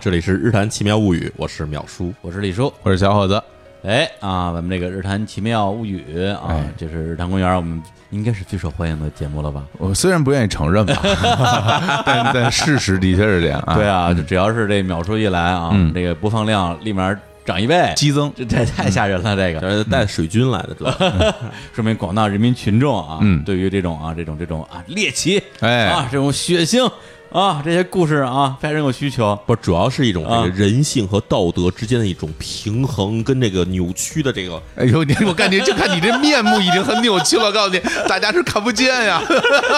这里是《日谈奇妙物语》，我是淼叔。我是李叔。我是小伙子，哎啊，咱们这个《日谈奇妙物语》啊哎，这是日坛公园，我们应该是最受欢迎的节目了吧？我虽然不愿意承认吧，但但事实的确是这样啊。对啊，就只要是这秒叔一来啊，嗯这个播放量立马涨一倍，激增，这这太吓人了，这个是带水军来的？说明广大人民群众啊，嗯对于这种啊这种这种啊猎奇哎啊这种血腥啊这些故事啊非常有需求。不，主要是一种这啊个人性和道德之间的一种平衡，跟这个扭曲的这个。哎呦，你我感觉就看你这面目已经很扭曲了，我告诉你，大家是看不见呀。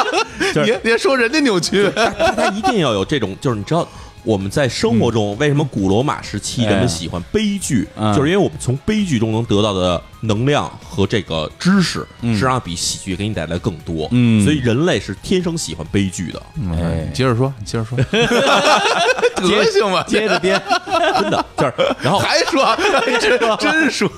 你别说人家扭曲，他他一定要有这种，就是你知道。我们在生活中，为什么古罗马时期人哎们喜欢悲剧？嗯。就是因为我们从悲剧中能得到的能量和这个知识，嗯。实际上比喜剧给你带来更多。嗯。所以人类是天生喜欢悲剧的，哎。接着说，你接着说，德行吧，接着编，真的就是。然后还说，真真说，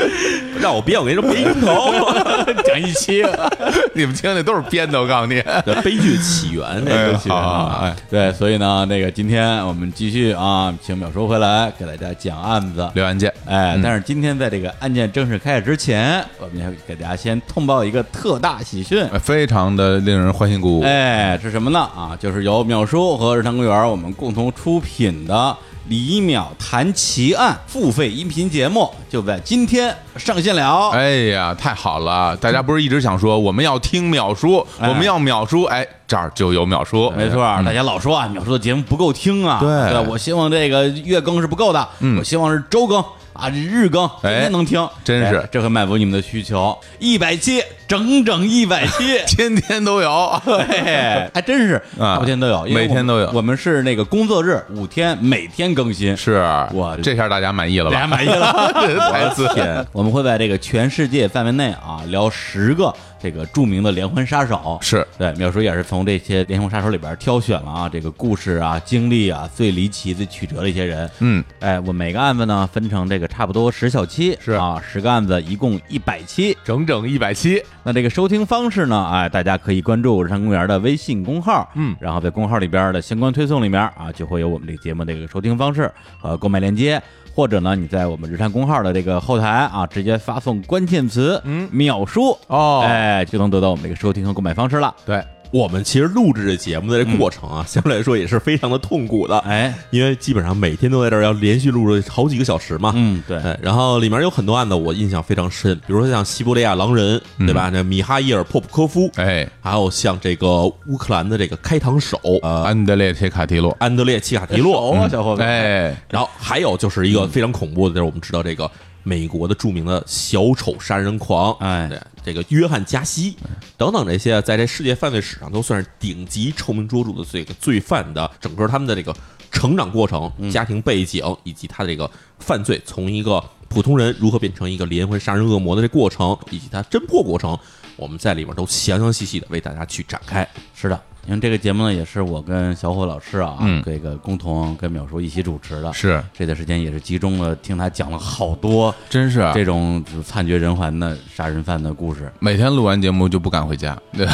让我编，我跟你说，编一头。讲一期。你们听的都是编的，我告诉你。对悲剧起源这个哎起源好好啊哎，对，所以呢，那个今天我们继续啊，请淼叔回来给大家讲案子。留案件，哎，但是今天在这个案件正式开始之前，我们要给大家先通报一个特大喜讯。哎非常的令人欢欣鼓舞。哎，是什么呢？啊，就是由淼叔和日坛公园我们共同出品的《李淼谈奇案》付费音频节目，就在今天上线了。哎呀，太好了！大家不是一直想说我们要听淼叔，哎我们要淼叔，哎，这儿就有淼叔，没错，大家老说啊，淼叔的节目不够听啊。对对，我希望这个月更是不够的，嗯我希望是周更啊，日更，天天能听，真是哎这可满足你们的需求。一百期，整整一百期。天天都有。哎，还真是啊每天都有，每天都有我们是那个工作日五天，每天更新，是，我这下大家满意了吧？大家满意了。台词天，我们会在这个全世界范围内啊聊十个这个著名的连环杀手。是对，淼叔也是从这些连环杀手里边挑选了啊这个故事啊、经历啊最离奇、最曲折的一些人。嗯，哎，我每个案子呢分成这个差不多十小期，是啊，十个案子一共一百期。整整一百期，那这个收听方式呢，哎，大家可以关注日常公园的微信公号，嗯然后在公号里边的相关推送里面啊，就会有我们这个节目的这个收听方式和购买链接，或者呢，你在我们日坛公号的这个后台啊，直接发送关键词“嗯。秒叔”，哦。哎，就能得到我们这个收听和购买方式了。对，我们其实录制这节目的这过程啊，相对来说也是非常的痛苦的，哎，因为基本上每天都在这儿要连续录制好几个小时嘛。嗯，对，哎，然后里面有很多案子我印象非常深，比如说像西伯利亚狼人，对吧？那米哈伊尔·破普科夫，哎，还有像这个乌克兰的这个开膛手，呃，安德烈切卡提洛，安德烈·切卡提熟洛，啊，小伙子，哎，然后还有就是一个非常恐怖的，就是我们知道这个美国的著名的小丑杀人狂，哎。对，这个约翰加西等等这些，在这世界犯罪史上都算是顶级臭名卓著的这个罪犯的整个他们的这个成长过程、家庭背景以及他的这个犯罪从一个普通人如何变成一个连环杀人恶魔的这过程，以及他侦破过程，我们在里面都详详细细的为大家去展开。是的。因为这个节目呢，也是我跟小伙老师啊，嗯这个共同跟淼叔一起主持的。是，这段时间也是集中了听他讲了好多真是这种就是惨绝人寰的杀人犯的故事。每天录完节目就不敢回家，对，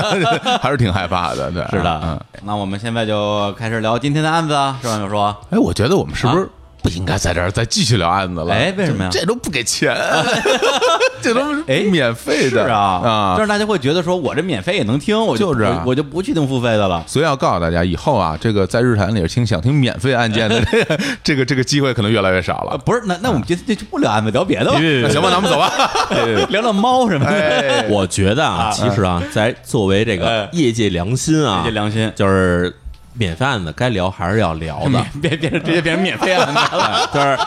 还是挺害怕的，对，是的，嗯，那我们现在就开始聊今天的案子啊，是吧？淼叔？哎，我觉得我们是不是啊不应该在这儿再继续聊案子了？哎为什么呀这这都不给钱，这都是哎免费的是啊啊但！是大家会觉得说我这免费也能听，我就就是啊我我就不去听付费的了。所以要告诉大家，以后啊，这个在日坛里听想听免费案件的 这个这个这个机会可能越来越少呃，了。不是，那那我们今天就不聊案子，聊别的吧，行吧，那我们走吧。聊聊猫什么的。哎，我觉得啊，啊其实啊，在作为这个哎业界良心啊，业界良心，就是免费案子该聊还是要聊的，别别直接变成免费案子了。就是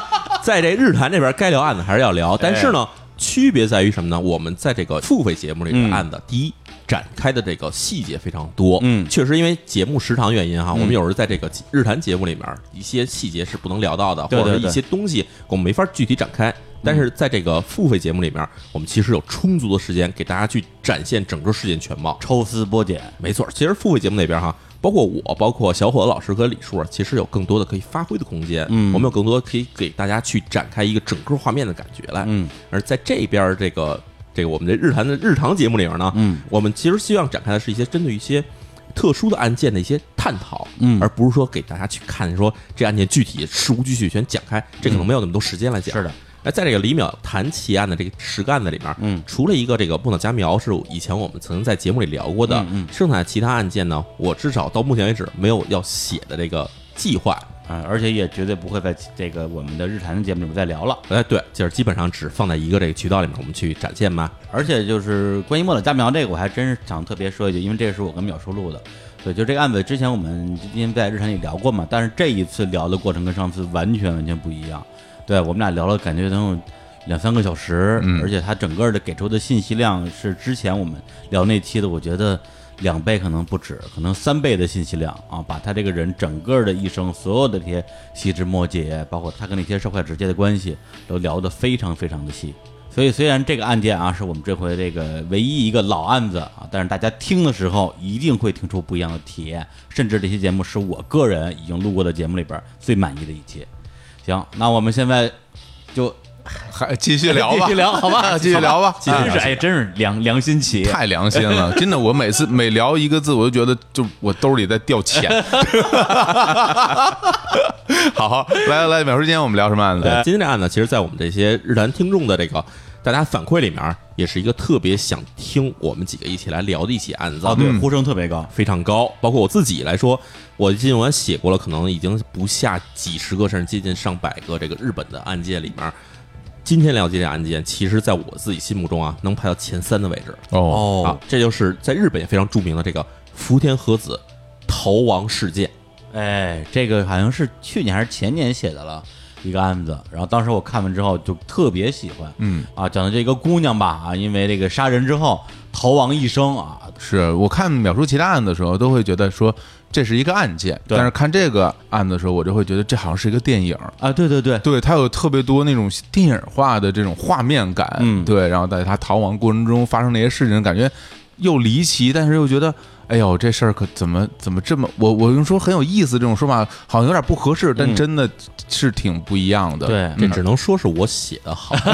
在这日坛这边该聊案子还是要聊，但是哎呢，区别在于什么呢？我们在这个付费节目里嗯的案子，第一展开的这个细节非常多，嗯确实因为节目时长原因哈，我们有时候在这个日坛节目里面一些细节是不能聊到的，或者一些东西我们没法具体展开。但是在这个付费节目里面，我们其实有充足的时间给大家去展现整个事件全貌。抽丝剥茧，没错，其实付费节目那边哈，包括我，包括小伙子老师和李叔，其实有更多的可以发挥的空间。嗯我们有更多可以给大家去展开一个整个画面的感觉来。嗯而在这边这个这个我们的日坛的日常节目里面呢，嗯，我们其实希望展开的是一些针对一些特殊的案件的一些探讨，嗯而不是说给大家去看说这案件具体事无巨细全讲开，这可能没有那么多时间来讲。是的。那在这个李淼谈奇案的这个十个案子里面，嗯，除了一个这个不脑家苗是以前我们曾经在节目里聊过的，嗯嗯剩下的其他案件呢，我至少到目前为止没有要写的这个计划。啊，而且也绝对不会在这个我们的日常的节目里面再聊了。哎，对，就是基本上只放在一个这个渠道里面，我们去展现嘛。而且就是关于莫老家苗这个，我还真是想特别说一句，因为这个是我跟淼叔录的。对，就这个案子之前我们因为在日常里聊过嘛，但是这一次聊的过程跟上次完全完全不一样。对我们俩聊了，感觉能有两三个小时，嗯而且他整个的给出的信息量是之前我们聊那期的，我觉得两倍可能不止，可能三倍的信息量啊，把他这个人整个的一生所有的这些细枝末节，包括他跟那些社会直接的关系，都聊得非常非常的细。所以虽然这个案件啊是我们这回这个唯一一个老案子啊，但是大家听的时候一定会听出不一样的体验，甚至这期节目是我个人已经录过的节目里边最满意的一期。行，那我们现在就还继续聊吧，继续聊好吧 继续聊吧，真是哎，真是良良心企业。太良心了，真的，我每次每聊一个字，我就觉得就我兜里在掉钱。好 好，来来来，淼叔，今天我们聊什么案子？今天这案子，其实，在我们这些日坛听众的这个大家反馈里面，也是一个特别想听我们几个一起来聊的一起案子。啊，对，呼声特别高。非常高。包括我自己来说，我今晚写过了，可能已经不下几十个，甚至接近上百个这个日本的案件里面。今天了解这件案件，其实在我自己心目中啊，能排到前三的位置。哦，啊，这就是在日本也非常著名的这个福田和子逃亡事件。哎，这个好像是去年还是前年写的了一个案子，然后当时我看完之后就特别喜欢，嗯啊，讲的这个姑娘吧，啊，因为这个杀人之后逃亡一生啊，是我看秒叔其他案子的时候，都会觉得说这是一个案件，但是看这个案子的时候，我就会觉得这好像是一个电影。啊，对对对，对，它有特别多那种电影化的这种画面感，嗯对，然后在他逃亡过程中发生那些事情，感觉又离奇，但是又觉得，哎呦，这事儿可怎么怎么这么，我我用说很有意思这种说法，好像有点不合适，但嗯。真的是挺不一样的。对这只能说是我写的好。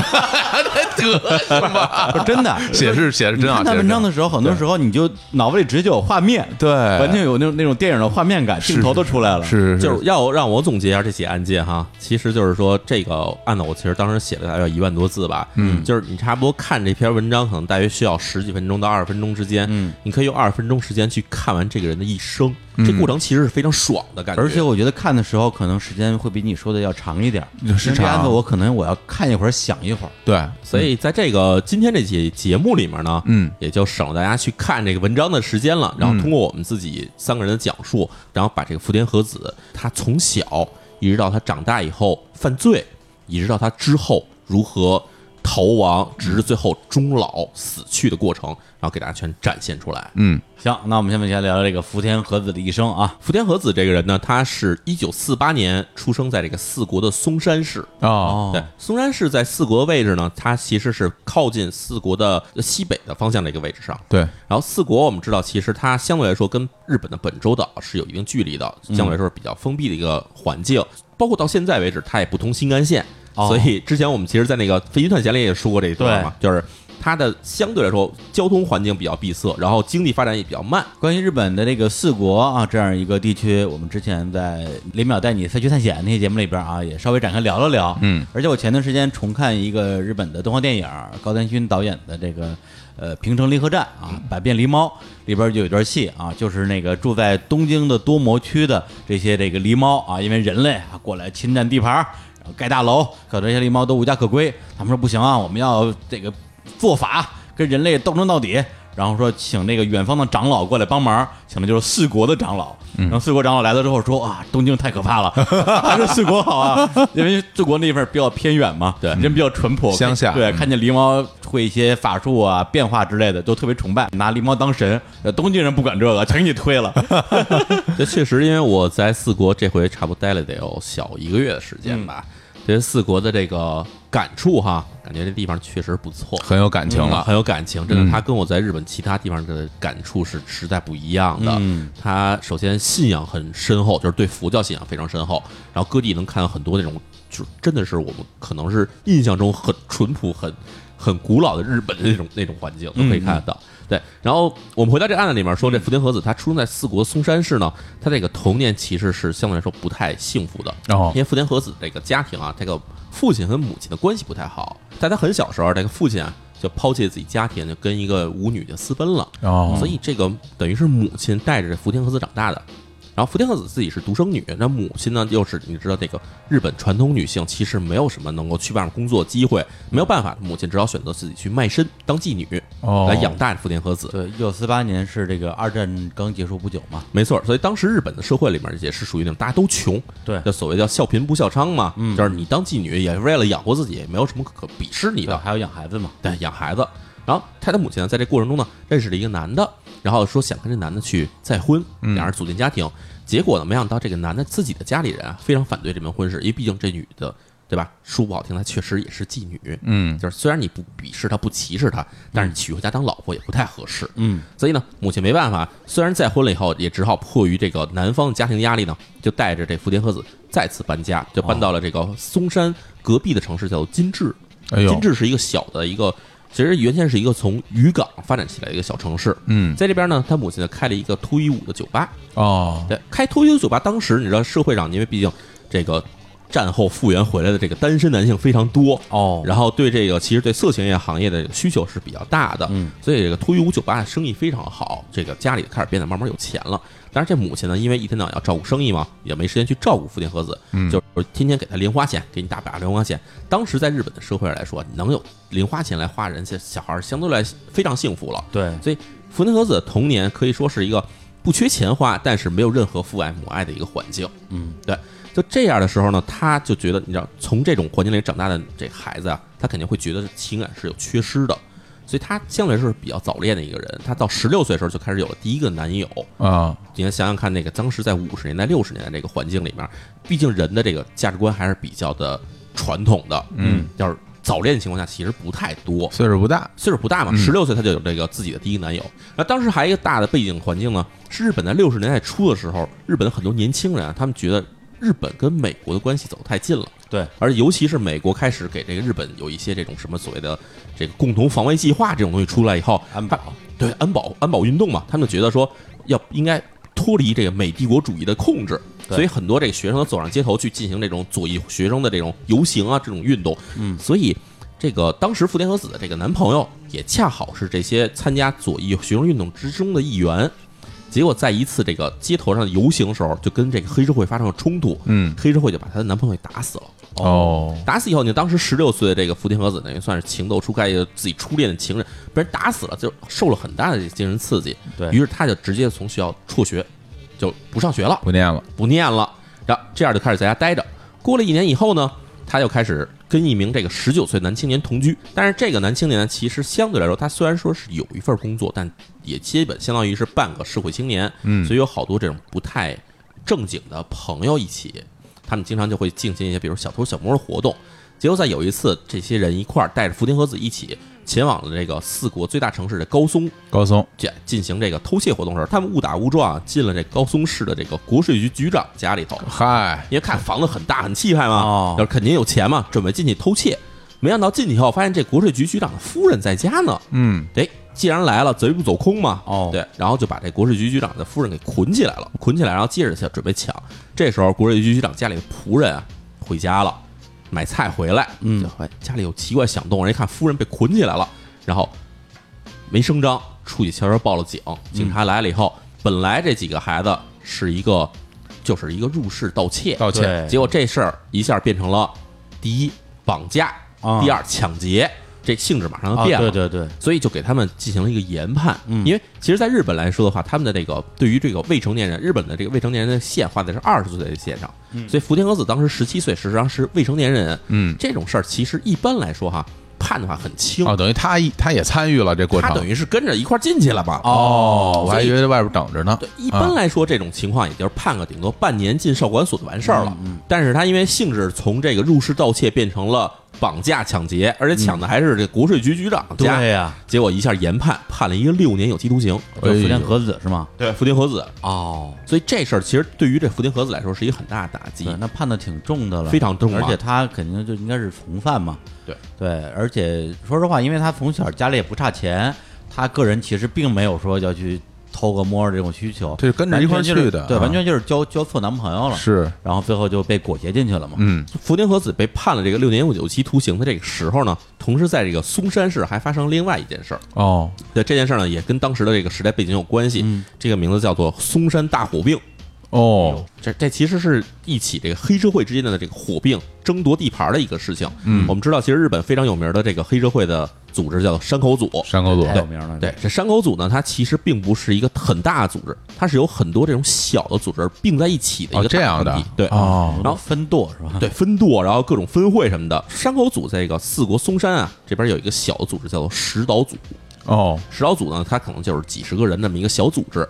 不是 真的，写是写是真好，看文章的时候，很多时候你就脑子里直接就有画面，对，完全有那种那种电影的画面感，镜头都出来了，是就是要让我总结一下这起案件哈，其实就是说这个案子我其实当时写了大概一万多字吧，嗯。就是你差不多看这篇文章，可能大约需要十几分钟到二十分钟之间，嗯，你可以用二十分钟时间去看完这个人的一生，这嗯过程其实是非常爽的感觉，而且我觉得看的时候可能时间会比你说的要长一点，是因为这案子长我可能我要看一会儿想一会儿，对，所以在这个今天这期节目里面呢，嗯。也就省了大家去看这个文章的时间了。然后通过我们自己三个人的讲述，然后把这个福田和子他从小一直到他长大以后犯罪，一直到他之后如何逃亡，直至最后终老死去的过程，然后给大家全展现出来。嗯行，那我们下面先聊聊这个福田和子的一生啊，福田和子这个人呢，他是一九四八年出生在这个四国的松山市。哦，对，松山市在四国的位置呢，它其实是靠近四国的西北的方向的一个位置上。对，然后四国我们知道，其实它相对来说跟日本的本州岛是有一定距离的，相对来说是比较封闭的一个环境。包括到现在为止，它也不通新干线，哦所以之前我们其实，在那个飞行探险里也说过这一段嘛，就是它的相对来说交通环境比较闭塞，然后经济发展也比较慢。关于日本的这个四国啊这样一个地区，我们之前在林淼带你飞去探险那些节目里边啊，也稍微展开聊了聊。嗯，而且我前段时间重看一个日本的动画电影，高田勋导演的这个呃《平成离合战》啊，《百变狸猫》里边就有一段戏啊，就是那个住在东京的多摩区的这些这个狸猫啊，因为人类啊过来侵占地盘儿，然后盖大楼，可这些狸猫都无家可归。他们说不行啊，我们要这个做法跟人类斗争到底。然后说请那个远方的长老过来帮忙，请的就是四国的长老。嗯然后四国长老来了之后说啊，东京太可怕了，还是四国好啊，因为四国那地方比较偏远嘛，对人比较淳朴，乡下对，嗯看见狸猫会一些法术啊、变化之类的，都特别崇拜，拿狸猫当神。呃东京人不管这个，全给你推了。这确实，因为我在四国这回差不多待了得有小一个月的时间吧，对四国的这个感触哈，感觉这地方确实不错。很有感情了。很有感情，真的，嗯他跟我在日本其他地方的感触是实在不一样的。嗯他首先信仰很深厚，就是对佛教信仰非常深厚，然后各地能看到很多那种，就真的是我们可能是印象中很淳朴、很很古老的日本的那种那种环境，都可以看得到。对，然后我们回到这个案子里面说，这福田和子他出生在四国松山市呢，他这个童年其实是相对来说不太幸福的，哦因为福田和子这个家庭啊，这个父亲和母亲的关系不太好，在他很小时候，这个父亲啊就抛弃自己家庭，就跟一个舞女就私奔了，哦，所以这个等于是母亲带着这福田和子长大的。然后福田和子自己是独生女，那母亲呢又是你知道这个日本传统女性其实没有什么能够去外面工作机会，没有办法，母亲只好选择自己去卖身当妓女哦来养大福田和子。对，一九四八年是这个二战刚结束不久嘛，没错，所以当时日本的社会里面也是属于那种大家都穷，对就所谓叫笑贫不笑娼嘛，嗯就是你当妓女也是为了养活自己，也没有什么可鄙视你，的，还有养孩子嘛，对，养孩子。然后他的母亲呢，在这过程中呢，认识了一个男的，然后说想跟这男的去再婚，嗯两人组建家庭。结果呢，没想到这个男的自己的家里人啊，非常反对这门婚事，因为毕竟这女的，对吧？说不好听，她确实也是妓女。嗯就是虽然你不鄙视她，不歧视她，但是娶回家当老婆也不太合适。嗯，所以呢，母亲没办法，虽然再婚了以后，也只好迫于这个男方家庭压力呢，就带着这福田和子再次搬家，就搬到了这个松山隔壁的城市，叫做金治。哎呦金治是一个小的一个，其实原先是一个从渔港发展起来的一个小城市。嗯在这边呢，他母亲呢开了一个脱衣舞的酒吧。哦对，开脱衣舞酒吧，当时你知道社会上，因为毕竟这个战后复原回来的这个单身男性非常多，哦，然后对这个其实对色情业行业的需求是比较大的，嗯，所以这个脱衣舞酒吧的生意非常好，这个家里开始变得慢慢有钱了。但是这母亲呢，因为一天到晚要照顾生意嘛，也没时间去照顾福田和子，嗯就是天天给他零花钱，给你大把零花钱。当时在日本的社会来说，能有零花钱来花人，家小孩儿相对来非常幸福了。对，所以福田和子的童年可以说是一个不缺钱花，但是没有任何父爱母爱的一个环境。嗯，对，就这样的时候呢，他就觉得，你知道，从这种环境里长大的这孩子啊，他肯定会觉得情感是有缺失的，所以他相对来说是比较早恋的一个人。他到十六岁的时候就开始有了第一个男友。啊你看，想想看，那个当时在五十年代、六十年代这个环境里面，毕竟人的这个价值观还是比较的传统的。嗯，要是早恋的情况下，其实不太多。岁数不大，岁数不大嘛，嗯十六岁他就有这个自己的第一个男友。那当时还有一个大的背景环境呢，是日本在六十年代初的时候，日本的很多年轻人啊，他们觉得日本跟美国的关系走得太近了，对，而尤其是美国开始给这个日本有一些这种什么所谓的这个共同防卫计划这种东西出来以后，安保，对安保安保运动嘛，他们觉得说要应该脱离这个美帝国主义的控制，对。所以很多这个学生都走上街头去进行这种左翼学生的这种游行啊这种运动，嗯。所以这个当时福田和子的这个男朋友也恰好是这些参加左翼学生运动之中的一员。结果在一次这个街头上的游行的时候，就跟这个黑社会发生了冲突，嗯黑社会就把她的男朋友给打死了。哦打死以后，你当时十六岁的这个福田和子等于算是情窦初开，自己初恋的情人被人打死了，就受了很大的精神刺激。对于是他就直接从学校辍学，就不上学了，不念了，不念了，然后这样就开始在家待着。过了一年以后呢，他又开始跟一名这个十九岁男青年同居。但是这个男青年呢，其实相对来说，他虽然说是有一份工作，但也基本相当于是半个社会青年，嗯所以有好多这种不太正经的朋友一起，他们经常就会进行一些比如小偷小摸的活动。结果在有一次，这些人一块儿带着福田和子一起前往了这个四国最大城市的高松，高松，进进行这个偷窃活动的时候，他们误打误撞啊进了这高松市的这个国税局局长家里头，嗨，因为看房子很大很气派嘛，哦要是肯定有钱嘛，准备进去偷窃。没想到进去以后，发现这国税局局长的夫人在家呢。嗯哎，既然来了，贼不走空嘛。哦对，然后就把这国税局局长的夫人给捆起来了，捆起来，然后接着就准备抢。这时候，国税局局长家里的仆人啊回家了，买菜回来，嗯家里有奇怪响动，人一看夫人被捆起来了，然后没声张，出去悄悄报了警。警察来了以后，本来这几个孩子是一个，就是一个入室盗窃，盗窃，对结果这事儿一下变成了第一绑架，啊第二抢劫，这性质马上就啊，变了。对对对，所以就给他们进行了一个研判。嗯因为其实，在日本来说的话，他们的这个对于这个未成年人，日本的这个未成年人的线画的是二十岁的线上，嗯所以福田和子当时十七岁，实际上是未成年人。嗯，这种事儿其实一般来说哈，判的话很轻，哦，等于他一他也参与了这过程，他等于是跟着一块儿进去了嘛。哦，我还以以为在外边等着呢，对，一般来说这种情况也就是判个顶多半年进少管所就完事儿了。嗯但是他因为性质从这个入室盗窃变成了绑架抢劫，而且抢的还是这国税局局长家。对呀，结果一下研判判了一个六年有期徒刑。就福田和子是吗？对，福田和子。哦，所以这事儿其实对于这福田和子来说是一个很大的打击，。那判的挺重的了，非常重啊而且他肯定就应该是从犯嘛。对对，而且说实话，因为他从小家里也不差钱，他个人其实并没有说要去偷个摸儿这种需求，对跟着一块去的对完全就是交交错男朋友了，是，然后最后就被裹挟进去了嘛。嗯，福田和子被判了这个六年有期徒刑的这个时候呢，同时在这个松山市还发生另外一件事儿。哦，对这件事儿呢，也跟当时的这个时代背景有关系。嗯这个名字叫做松山大火并。哦，这这其实是一起这个黑社会之间的这个火并争夺地盘的一个事情。嗯我们知道，其实日本非常有名的这个黑社会的组织叫山口组。山口组，有名了，对，这山口组呢，它其实并不是一个很大的组织，它是有很多这种小的组织并在一起的一哦个这样的对，哦然后分舵是吧？对分舵，然后各种分会什么的。山口组在这个四国松山啊这边有一个小的组织叫做石岛组，哦，石岛组呢，它可能就是几十个人那么一个小组织。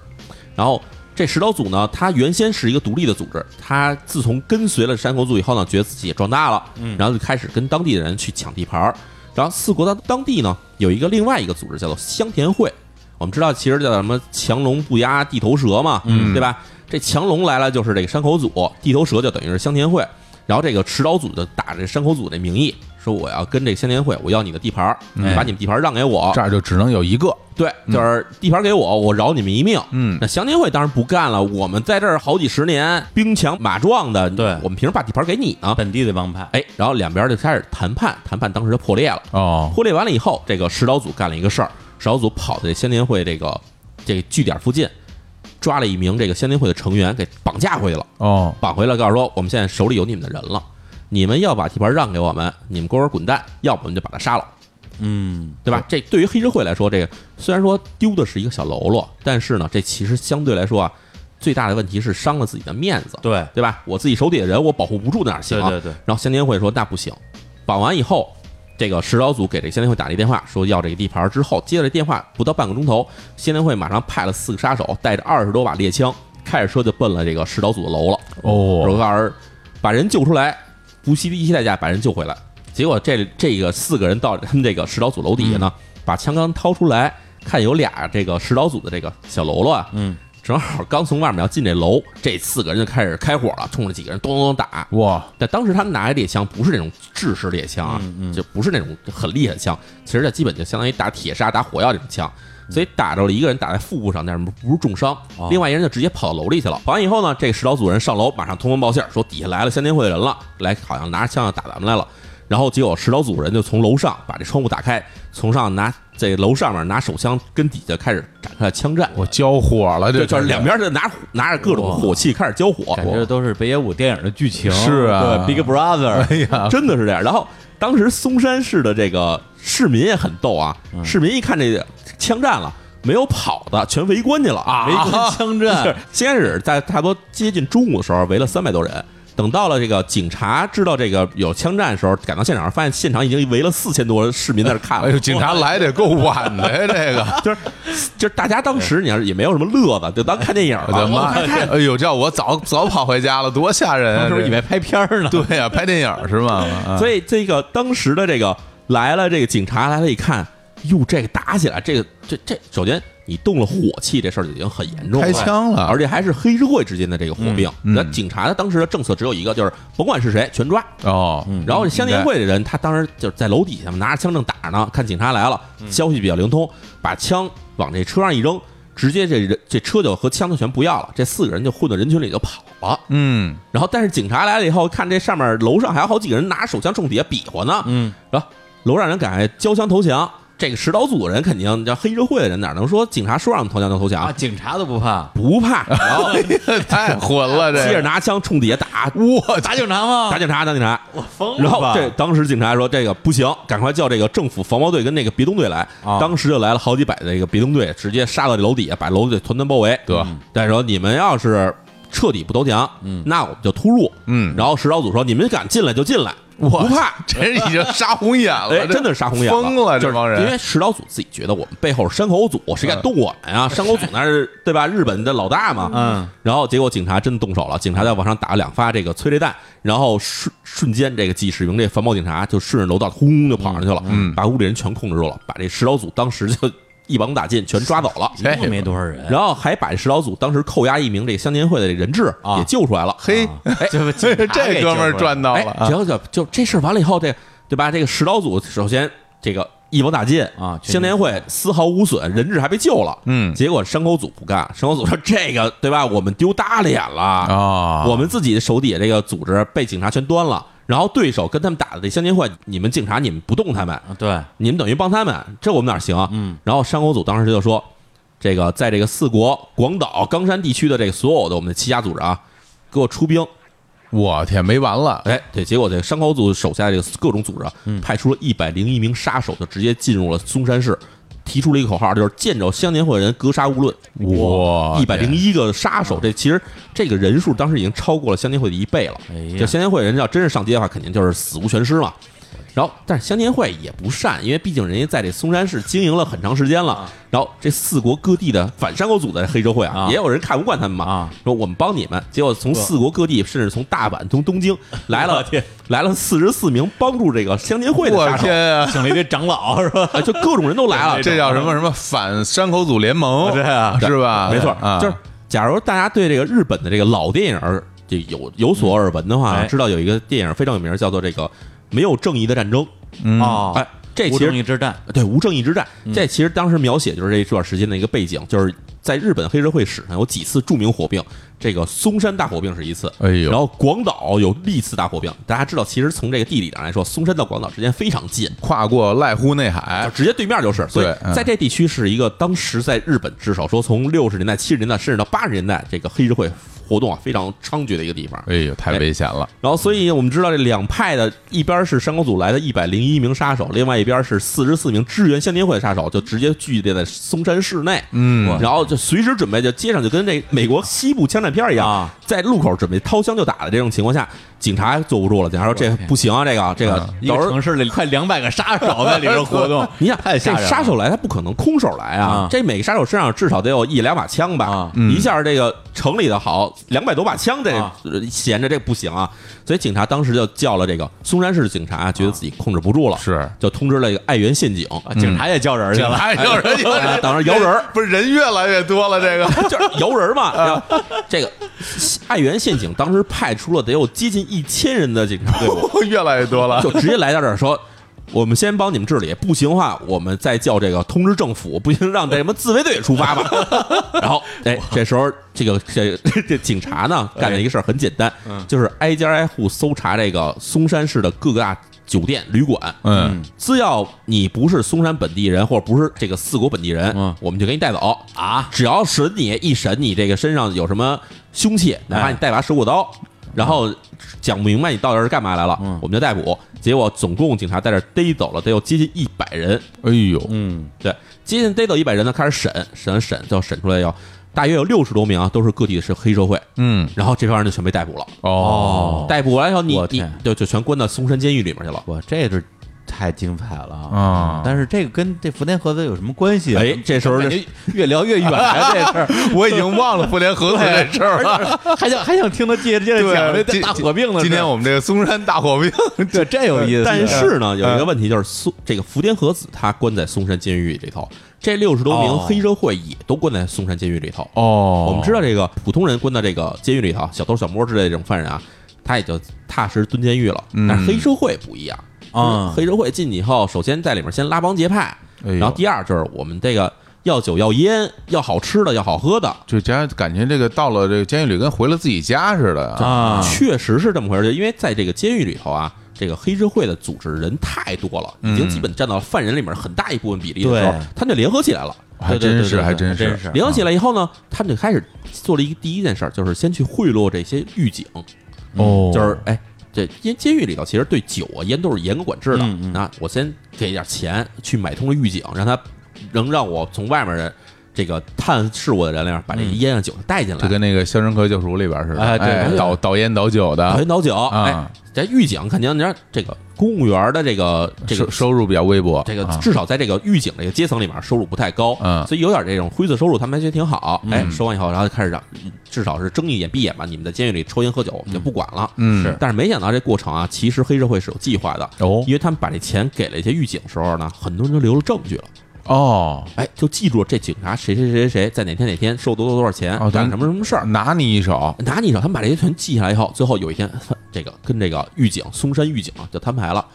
然后这石岛组呢，它原先是一个独立的组织，它自从跟随了山口组以后呢，觉得自己也壮大了，嗯，然后就开始跟当地的人去抢地盘儿。然后四国的当地呢，有一个另外一个组织叫做香田会。我们知道，其实叫什么强龙不压地头蛇嘛，嗯，对吧？这强龙来了就是这个山口组，地头蛇就等于是香田会。然后这个池岛组就打着山口组的名义说，我要跟这个香田会，我要你的地盘儿，嗯把你们地盘儿让给我。这儿就只能有一个，对，就是地盘给我，我饶你们一命。嗯那祥林会当然不干了，我们在这儿好几十年，兵强马壮的，对我们凭什么把地盘给你呢？本地的帮派，哎，然后两边就开始谈判，谈判当时就破裂了。哦，破裂完了以后，这个石岛组干了一个事儿，石岛组跑到这香田会这个这个据点附近，抓了一名这个香田会的成员，给绑架回去了。哦，绑回来告诉说，我们现在手里有你们的人了，你们要把地盘让给我们，你们给我滚蛋，要不我们就把他杀了。嗯，对吧？这对于黑社会来说，这个虽然说丢的是一个小喽啰，但是呢，这其实相对来说啊，最大的问题是伤了自己的面子，对对吧？我自己手底下人我保护不住哪行啊？对对对然后香田会说那不行，绑完以后，这个石岛组给这个香田会打了一电话，说要这个地盘之后，接了电话不到半个钟头，香田会马上派了四个杀手，带着二十多把猎枪，开着车就奔了这个石岛组的楼了。哦，我告诉把人救出来，不惜一切代价把人救回来。结果这这个四个人到他们这个石岛组楼底下呢，把枪刚掏出来，看有俩这个石岛组的这个小喽啰啊，嗯，正好刚从外面要进这楼，这四个人就开始开火了，冲着几个人咚咚咚打。哇，但当时他们拿的猎枪不是那种制式猎枪啊，就不是那种很厉害的枪，其实这基本就相当于打铁砂、打火药这种枪。所以打着了一个人打在腹部上，但是不是重伤，另外一人就直接跑到楼里去了。跑完以后呢，这个石岛组人上楼，马上通风报信说底下来了香天会的人了，来好像拿着枪要打咱们来了。然后结果石岛组人就从楼上把这窗户打开，从上拿这楼上面拿手枪跟底下开始展开了枪战。我交火了，这对，就是两边就拿拿着各种火器开始交火，感觉都是北野武电影的剧情，是啊对，Big Brother，哎呀，真的是这样。然后当时松山市的这个市民也很逗啊，市民一看这个枪战了，没有跑的，全围观去了啊。围观枪战，先开始在差不多接近中午的时候围了三百多人。等到了这个警察知道这个有枪战的时候，赶到现场发现现场已经围了四千多市民在那看了。哎呦，警察来得够晚的呀，这个。就是就是大家当时你要是也没有什么乐子，就当看电影了。妈呀！哎呦，这我早 早跑回家了，多吓人啊！是不是以为拍片儿呢？对呀，拍电影是吗？啊 所以这个当时的这个来了，这个警察来了，一看，哟，这个打起来，这个这这，首先你动了火器，这事儿就已经很严重了，开枪了而且还是黑社会之间的这个火并。嗯嗯那警察的当时的政策只有一个，就是甭管是谁，全抓。哦，然后这香烟会的人，他当时就是在楼底下嘛，拿着枪正打着呢，看警察来了，消息比较灵通，把枪往这车上一扔，直接这人这车就和枪就全不要了，这四个人就混到人群里就跑了。嗯，然后，但是警察来了以后，看这上面楼上还有好几个人拿手枪冲底下比划呢。嗯，然后楼上人赶快交枪投降。这个石岛组的人肯定叫黑社会的人，哪能说警察说让投降就投降？啊，警察都不怕，不怕，然后太混了，这 接着拿枪冲底下打，哇打警察吗？打警察，打警察。我疯了然后吧这当时警察说这个不行，赶快叫这个政府防暴队跟那个别动队来。啊当时就来了好几百的这个别动队，直接杀到这楼底下，把楼给团团包围。得再说你们要是彻底不投降，嗯，那我们就突入。嗯然后石岛组说你们敢进来就进来，我不怕。这人已经杀红眼了，哎，真的是杀红眼了疯了，这帮人因为石岛组自己觉得我们背后是山口组，谁敢动我们呀？山口组那是对吧？日本的老大嘛。嗯。然后结果警察真的动手了，警察在往上打了两发这个催泪弹，然后瞬瞬间这个几十名这防暴警察就顺着楼道轰就跑上去了，嗯把屋里人全控制住了，把这石岛组当时就一网打尽，全抓走了。一共没多少人，然后还把石老祖当时扣押一名这个香年会的这人质啊。也救出来了。嘿，哎，这这哥们儿赚到哎了，啊。只要就就这事儿完了以后，这对吧？这个石老祖首先这个一网打尽啊确实。香年会丝毫无损，人质还被救了。嗯。结果山口组不干，山口组说这个对吧？我们丢大脸了。啊。我们自己的手底下这个组织被警察全端了，然后对手跟他们打的这相亲会，你们警察你们不动他们，啊对，你们等于帮他们，这我们哪行？啊？嗯，然后山口组当时就说，这个在这个四国、广岛、冈山地区的这个所有的我们的七家组织啊，给我出兵。我天，没完了，哎，对，结果这山口组手下这个各种组织啊，派出了一百零一名杀手，就直接进入了松山市，提出了一个口号，就是见着香年会人格杀勿论。哇一百零一个杀手，这其实这个人数当时已经超过了香年会的一倍了。就香年会人要真是上街的话，肯定就是死无全尸嘛。然后，但是香年会也不善，因为毕竟人家在这松山市经营了很长时间了。然后这四国各地的反山口组的黑社会啊，啊也有人看不惯他们嘛，啊说我们帮你们。结果从四国各地，甚至从大阪、从东京 来了来了四十四名帮助这个香年会的我杀手，天啊！省了一堆长老是吧？啊，就各种人都来了。这叫什么什么反山口组联盟？对啊是吧？没错，啊，就是假如大家对这个日本的这个老电影儿就有有所耳闻的话，哎知道有一个电影非常有名，叫做这个《没有正义的战争》。啊哦，哎，这无其实无正义之战，对无正义之战，这其实当时描写就是这段时间的一个背景，就是在日本黑社会史上有几次著名火并，这个松山大火并是一次，哎呦然后广岛有历次大火并。大家知道，其实从这个地理上来说，松山到广岛之间非常近。跨过濑户内海就，直接对面就是，所以在这地区是一个当时在日本至少说从六十年代、七十年代甚至到八十年代，这个黑社会活动啊非常猖獗的一个地方。哎呦，太危险了！然后，所以我们知道这两派的，一边是山口组来的一百零一名杀手，另外一边是四十四名支援香年会的杀手，就直接聚集在松山市内。嗯然后就随时准备，就街上就跟这美国西部枪战片一样，啊在路口准备掏枪就打的这种情况下，警察坐不住了，警察说这不行啊，这个这个嗯一个城市里快两百个杀手在里边 活动，你想，这太吓人杀手来，他不可能空手来啊！啊这每个杀手身上至少得有一两把枪吧？一下这个城里的好两百多把枪，这、闲着这不行啊！所以警察当时就叫了这个松山市的警察，觉得自己控制不住了，是就通知了一个爱媛县警，啊警察也叫人去了，哎，有人有啊人，当时摇人，不是人越来越多了，这个 就是摇人嘛。这个爱媛县警当时派出了得有接近一千人的警察队伍，越来越多了。就直接来到这儿说。我们先帮你们治理，不行的话，我们再叫这个通知政府，不行让这什么自卫队出发吧。然后，哎，这时候这个 这这警察呢干了一个事儿很简单，就是挨家挨户搜查这个松山市的各个大酒店、旅馆。嗯，只要你不是松山本地人，或者不是这个四国本地人，嗯我们就给你带走啊。只要审你一审你这个身上有什么凶器，哪怕你带把水果刀，然后讲不明白你到底是干嘛来了，嗯。我们就逮捕。结果总共警察在这儿逮走了得有接近一百人，哎呦，嗯，对，接近逮走一百人呢，开始审，审审就审出来要大约有六十多名啊，都是各地的是黑社会，嗯，然后这帮人就全被逮捕了。哦，逮捕完以后，你你天。就就全关到松山监狱里面去了。我这是太精彩了啊但是这个跟这福田和子有什么关系啊？哎这时候感觉越聊越远啊，这事儿。我已经忘了福田和子这事儿了。还想还想听他接着接着讲这大火并呢？今天我们这个嵩山大火并，这真有意思。但是呢，有一个问题就是松这个福田和子他关在嵩山监狱里头，这六十多名哦黑社会也都关在嵩山监狱里头。哦我们知道这个普通人关到这个监狱里头，小偷小摸之类的这种犯人啊，他也就踏实蹲监狱了。嗯但是黑社会不一样啊黑社会进去以后，首先在里面先拉帮结派，哎然后第二就是我们这个要酒要烟，要好吃的，要好喝的。就家感觉这个到了这个监狱里跟回了自己家似的啊确实是这么回事儿，因为在这个监狱里头啊，这个黑社会的组织人太多了，已经基本占到犯人里面很大一部分比例的时候，他们就联合起来了。还真是，还真真是。联合起来以后呢，他们就开始做了一个第一件事儿，就是先去贿赂这些狱警，哦就是哎。这因为监狱里头其实对酒啊烟都是严格管制的，嗯嗯。那我先给点钱去买通了狱警，让他能让我从外面人这个探视我的人里面把这个烟啊酒带进来，就跟那个《肖申克救赎》里边似的，哎对对倒倒烟倒酒的。倒烟，倒酒，啊。哎，这狱警肯定你看这个公务员的这个这个收收入比较微薄，这个啊。至少在这个狱警这个阶层里面收入不太高，嗯。所以有点这种灰色收入，他们还觉得挺好。哎，嗯收完以后，然后就开始让，至少是睁一眼闭眼吧，你们在监狱里抽烟喝酒，我们就不管了。嗯。是。但是没想到这过程啊，其实黑社会是有计划的，哦。因为他们把这钱给了一些狱警时候呢，很多人都留了证据了。哦。哎，就记住了这警察谁谁谁谁谁在哪天哪天收多多多少钱，哦干什么什么事儿，拿你一手，拿你一手。他们把这些全记下来以后，最后有一天，这个跟这个狱警松山狱警啊就摊牌了，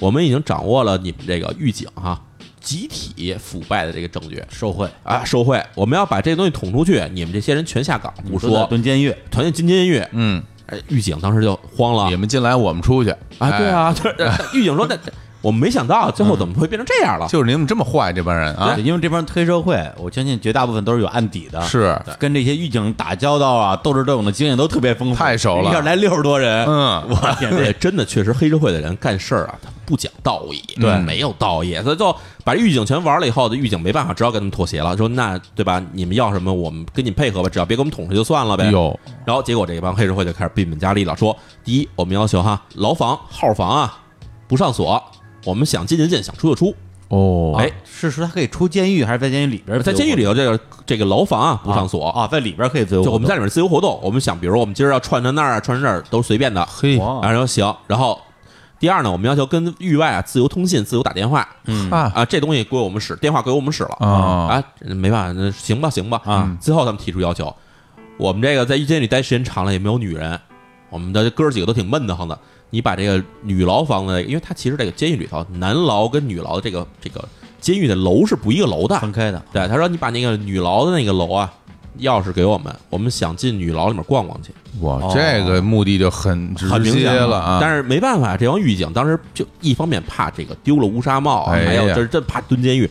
我们已经掌握了你们这个狱警哈、集体腐败的这个证据。受贿，啊，受贿，我们要把这东西捅出去，你们这些人全下岗不都在说，蹲监狱，团进进监狱。嗯，哎，狱警当时就慌了。你们进来我们出去。啊，对，啊，对，狱警说那。那我们没想到最后怎么会变成这样了。哎，就是你们这么坏这帮人啊？对，因为这帮黑社会，我相信绝大部分都是有案底的，是，跟这些狱警打交道啊，斗智斗勇的经验都特别丰富，太熟了一下来六十多人，嗯我天，真的确实黑社会的人干事儿啊，他不讲道义，对没有道义，所以就把狱警全玩了以后，这狱警没办法，只好跟他们妥协了，说那对吧？你们要什么，我们跟你配合吧，只要别给我们捅出去就算了呗。有然后结果这帮黑社会就开始变本加厉了，说第一，我们要求哈牢房号房啊不上锁，我们想进就进，想出就出。哦，哎哎，是说他可以出监狱，还是在监狱里边？在监狱里头，这个这个牢房啊不上锁，啊，在里边可以自由，就我们在里面自由活动。我们想，比如我们今儿要串到那儿啊，串到这儿都是随便的。嘿，哇然后行，然后第二呢，我们要求跟域外啊自由通信、自由打电话嗯啊啊，这东西归我们使，电话归我们使了啊啊，没办法，那行吧，行吧啊。最后他们提出要求，我们这个在监狱里待时间长了也没有女人，我们的哥儿几个都挺闷得慌的。你把这个女牢房的，因为它其实这个监狱里头男牢跟女牢的这个这个监狱的楼是不一个楼的，分开的，对，他说你把那个女牢的那个楼啊钥匙给我们，我们想进女牢里面逛逛去。哇哦，这个目的就很直很明接显了啊！但是没办法，这帮狱警当时就一方面怕这个丢了乌纱帽还有就是真怕蹲监狱，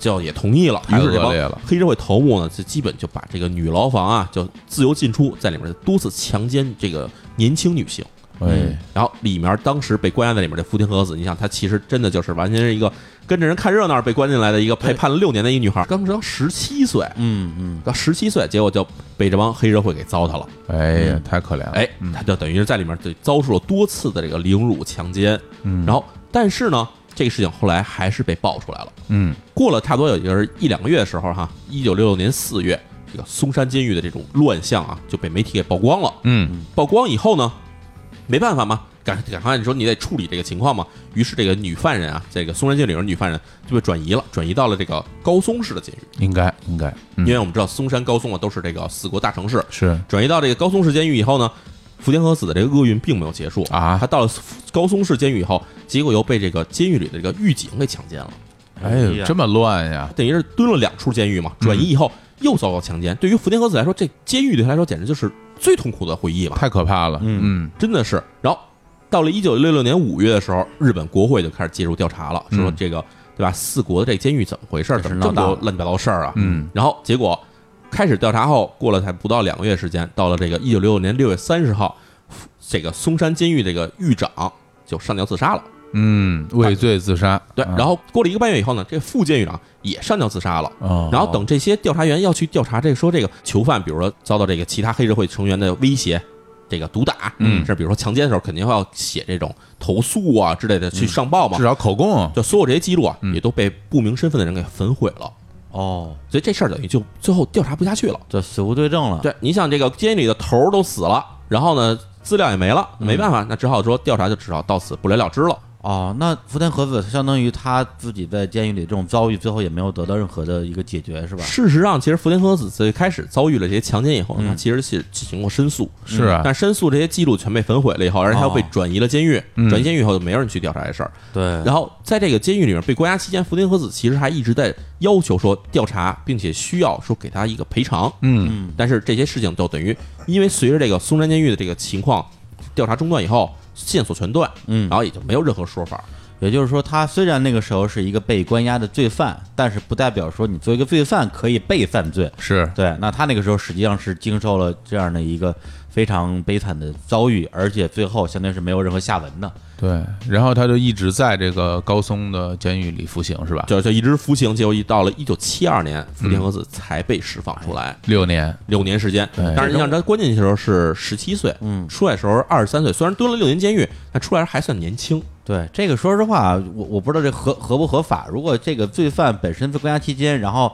就也同意了。于是这帮黑社会头目呢，就基本就把这个女牢房啊，就自由进出，在里面多次强奸这个年轻女性。哎，然后里面当时被关押在里面的福田和子，你想她其实真的就是完全是一个跟着人看热闹被关进来的一个被判了六年的一个女孩，刚刚十七岁，嗯嗯，刚十七岁，结果就被这帮黑社会给糟蹋了。哎呀，太可怜了，哎，她就等于是在里面就遭受了多次的这个凌辱、强奸，嗯然后但是呢，这个事情后来还是被爆出来了。嗯，过了差不多有就是一两个月的时候，哈，一九六六年四月，这个松山监狱的这种乱象啊，就被媒体给曝光了。嗯，曝光以后呢，没办法嘛，赶赶快你说你得处理这个情况嘛。于是这个女犯人啊，这个松山监狱里女犯人就被转移了，转移到了这个高松市的监狱，应该应该，嗯。因为我们知道松山、高松啊都是这个四国大城市，是。转移到这个高松市监狱以后呢，福田和子的这个厄运并没有结束啊他到了高松市监狱以后，结果又被这个监狱里的这个狱警给强奸了，哎呦，这么乱呀！等于是蹲了两处监狱嘛。转移以后又遭到强奸，对于福田和子来说，这监狱对他来说简直就是最痛苦的回忆嘛，太可怕了，嗯真的是。然后到了一九六六年五月的时候，日本国会就开始介入调查了，说嗯这个对吧？四国的这监狱怎么回事？怎么这么多乱七八糟事儿啊？嗯，然后结果开始调查后，过了才不到两个月时间，到了这个一九六六年六月三十号，这个松山监狱这个狱长就上吊自杀了。嗯，畏罪自杀，对，啊然后过了一个半月以后呢，这个副监狱长也上吊自杀了。哦，然后等这些调查员要去调查这个说这个囚犯，比如说遭到这个其他黑社会成员的威胁。这个毒打，嗯是比如说强奸的时候，肯定要写这种投诉啊之类的去上报嘛至。少口供，就所有这些记录啊，嗯也都被不明身份的人给焚毁了，哦，所以这事儿等于就最后调查不下去了。就死无对证了，对，你想这个监狱里的头儿都死了，然后呢资料也没了，没办法，那只好说调查就只好到此不了了之了。哦，那福田和子相当于他自己在监狱里这种遭遇，最后也没有得到任何的一个解决，是吧？事实上，其实福田和子最开始遭遇了这些强奸以后，嗯。他其实是进行过申诉，是啊。但申诉这些记录全被焚毁了以后，而且他又被哦转移了监狱，嗯。转移监狱以后就没有人去调查这事儿。对，然后在这个监狱里面被关押期间，福田和子其实还一直在要求说调查，并且需要说给他一个赔偿。嗯。嗯，但是这些事情都等于因为随着这个松山监狱的这个情况调查中断以后，线索全断，嗯然后也就没有任何说法。也就是说，他虽然那个时候是一个被关押的罪犯，但是不代表说你作为一个罪犯可以被犯罪。是，对，那他那个时候实际上是经受了这样的一个非常悲惨的遭遇，而且最后相当于是没有任何下文的。对，然后他就一直在这个高松的监狱里服刑，是吧？就就一直服刑，结果一到了一九七二年，福田和子才被释放出来，六年，六年时间。对但是你想，他关键的时候是十七岁，嗯出来的时候二十三岁，虽然蹲了六年监狱，但出来还算年轻。对这个，说实话，我我不知道这合合不合法。如果这个罪犯本身在关押期间，然后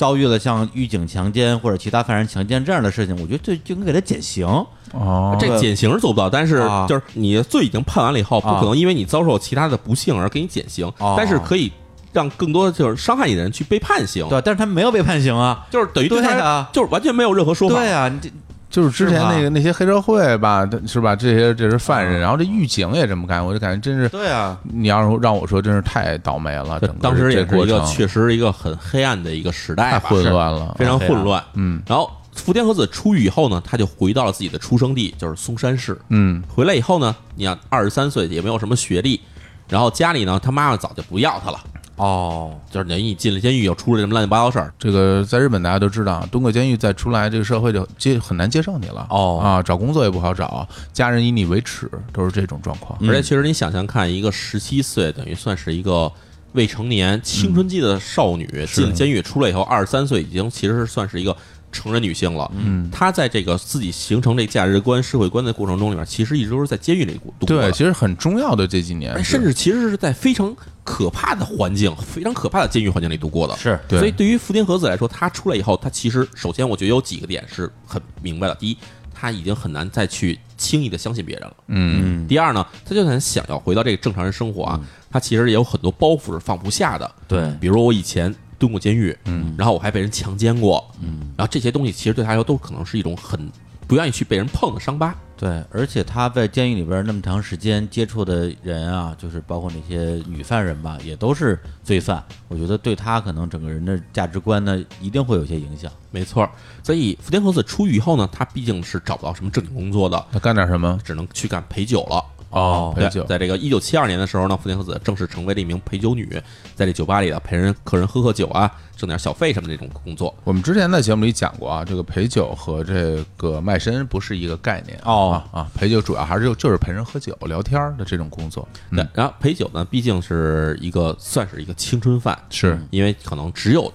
遭遇了像狱警强奸或者其他犯人强奸这样的事情，我觉得这就应该给他减刑。哦，这减刑是做不到，但是啊就是你罪已经判完了以后，不啊可能因为你遭受其他的不幸而给你减刑哦，但是可以让更多的就是伤害你的人去被判刑，对，但是他没有被判刑啊。就是等于对他就是完全没有任何说法。对啊，你这就是之前那个那些黑社会吧，是吧？这些这是犯人，然后这狱警也这么干，我就感觉真是，对啊，你要是让我说，真是太倒霉了。整个当时也是一个确实一个很黑暗的一个时代太，混乱了，非常混乱。嗯然后福田和子出狱以后呢，他就回到了自己的出生地，就是松山市。嗯回来以后呢，你看二十三岁也没有什么学历，然后家里呢，他妈妈早就不要他了，哦，就是等于你进了监狱又出了什么乱七八糟事儿。这个在日本大家都知道，蹲过监狱再出来，这个社会就接很难接受你了。哦啊，找工作也不好找，家人以你为耻，都是这种状况。而且其实你想想看，一个十七岁等于算是一个未成年青春期的少女，进了监狱出来以后，二十三岁已经其实是算是一个成人女性了。嗯，她在这个自己形成这价值观、社会观的过程中里面，其实一直都是在监狱里度过对，其实很重要的这几年甚至其实是在非常可怕的环境、非常可怕的监狱环境里度过的。是对所以对于福田和子来说，他出来以后，他其实首先我觉得有几个点是很明白的。第一，他已经很难再去轻易的相信别人了。嗯嗯，第二呢，他就算想要回到这个正常人生活啊，他其实也有很多包袱是放不下的。对比如我以前蹲过监狱，嗯，然后我还被人强奸过，嗯，然后这些东西其实对他来说都可能是一种很不愿意去被人碰的伤疤。对，而且他在监狱里边那么长时间接触的人啊，就是包括那些女犯人吧，也都是罪犯。我觉得对他可能整个人的价值观呢，一定会有些影响。没错儿，所以福田和子出狱以后呢，他毕竟是找不到什么正经工作的，他干点什么？只能去干陪酒了。哦，陪对，酒。在这个一九七二年的时候呢，福田和子正式成为了一名陪酒女，在这酒吧里啊陪人客人喝喝酒啊，挣点小费什么这种工作。我们之前在节目里讲过啊，这个陪酒和这个卖身不是一个概念哦啊啊，陪酒主要还是就就是陪人喝酒聊天儿的这种工作。对嗯，，然后陪酒呢，毕竟是一个算是一个青春饭，是因为可能只有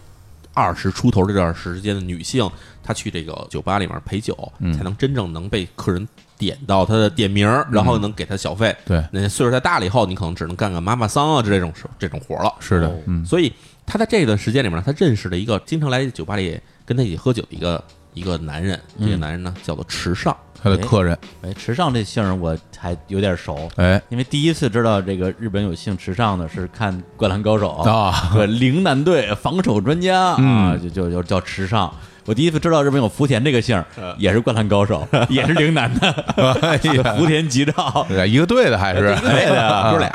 二十出头这段时间的女性，她去这个酒吧里面陪酒，嗯才能真正能被客人点到他的点名儿，然后能给他小费。对，那岁数再大了以后，你可能只能干干妈妈桑啊这种事这种活儿了。是的哦，嗯，所以他在这段时间里面，他认识了一个经常来酒吧里跟他一起喝酒的一个一个男人。这个男人呢叫做池上，他的客人，哎，池上这姓儿我还有点熟，哎。因为第一次知道这个日本有姓池上的是看《灌篮高手》啊，对，陵南队防守专家啊，嗯就就就叫池上。我第一次知道日本有福田这个姓儿，也是《灌篮高手 》，也是陵南的 福田吉兆。一个队的还是一个队的啊哥俩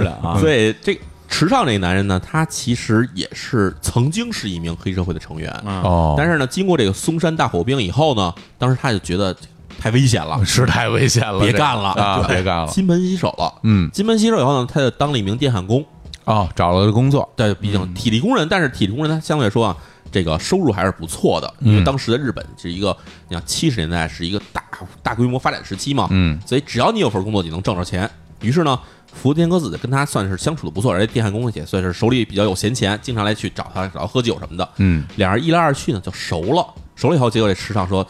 俩啊所以这池上这个男人呢，他其实也是曾经是一名黑社会的成员，啊哦，但是呢，经过这个松山大火兵以后呢，当时他就觉得太危险了，是太危险了，别干了啊，别干了。金盆洗手了。嗯，金盆洗手以后呢，他就当了一名电焊工。哦，找了个工作，对，毕竟体力工人，但是体力工人他相对来说啊，这个收入还是不错的，因为嗯当时的日本是一个，你看七十年代是一个大大规模发展时期嘛，嗯。所以只要你有份工作，你能挣着钱。于是呢，福田和子跟他算是相处的不错，而且电焊工也算是手里比较有闲钱，经常来去找他，找他喝酒什么的。嗯，俩人一来二去呢就熟了，熟了以后，结果这池上说，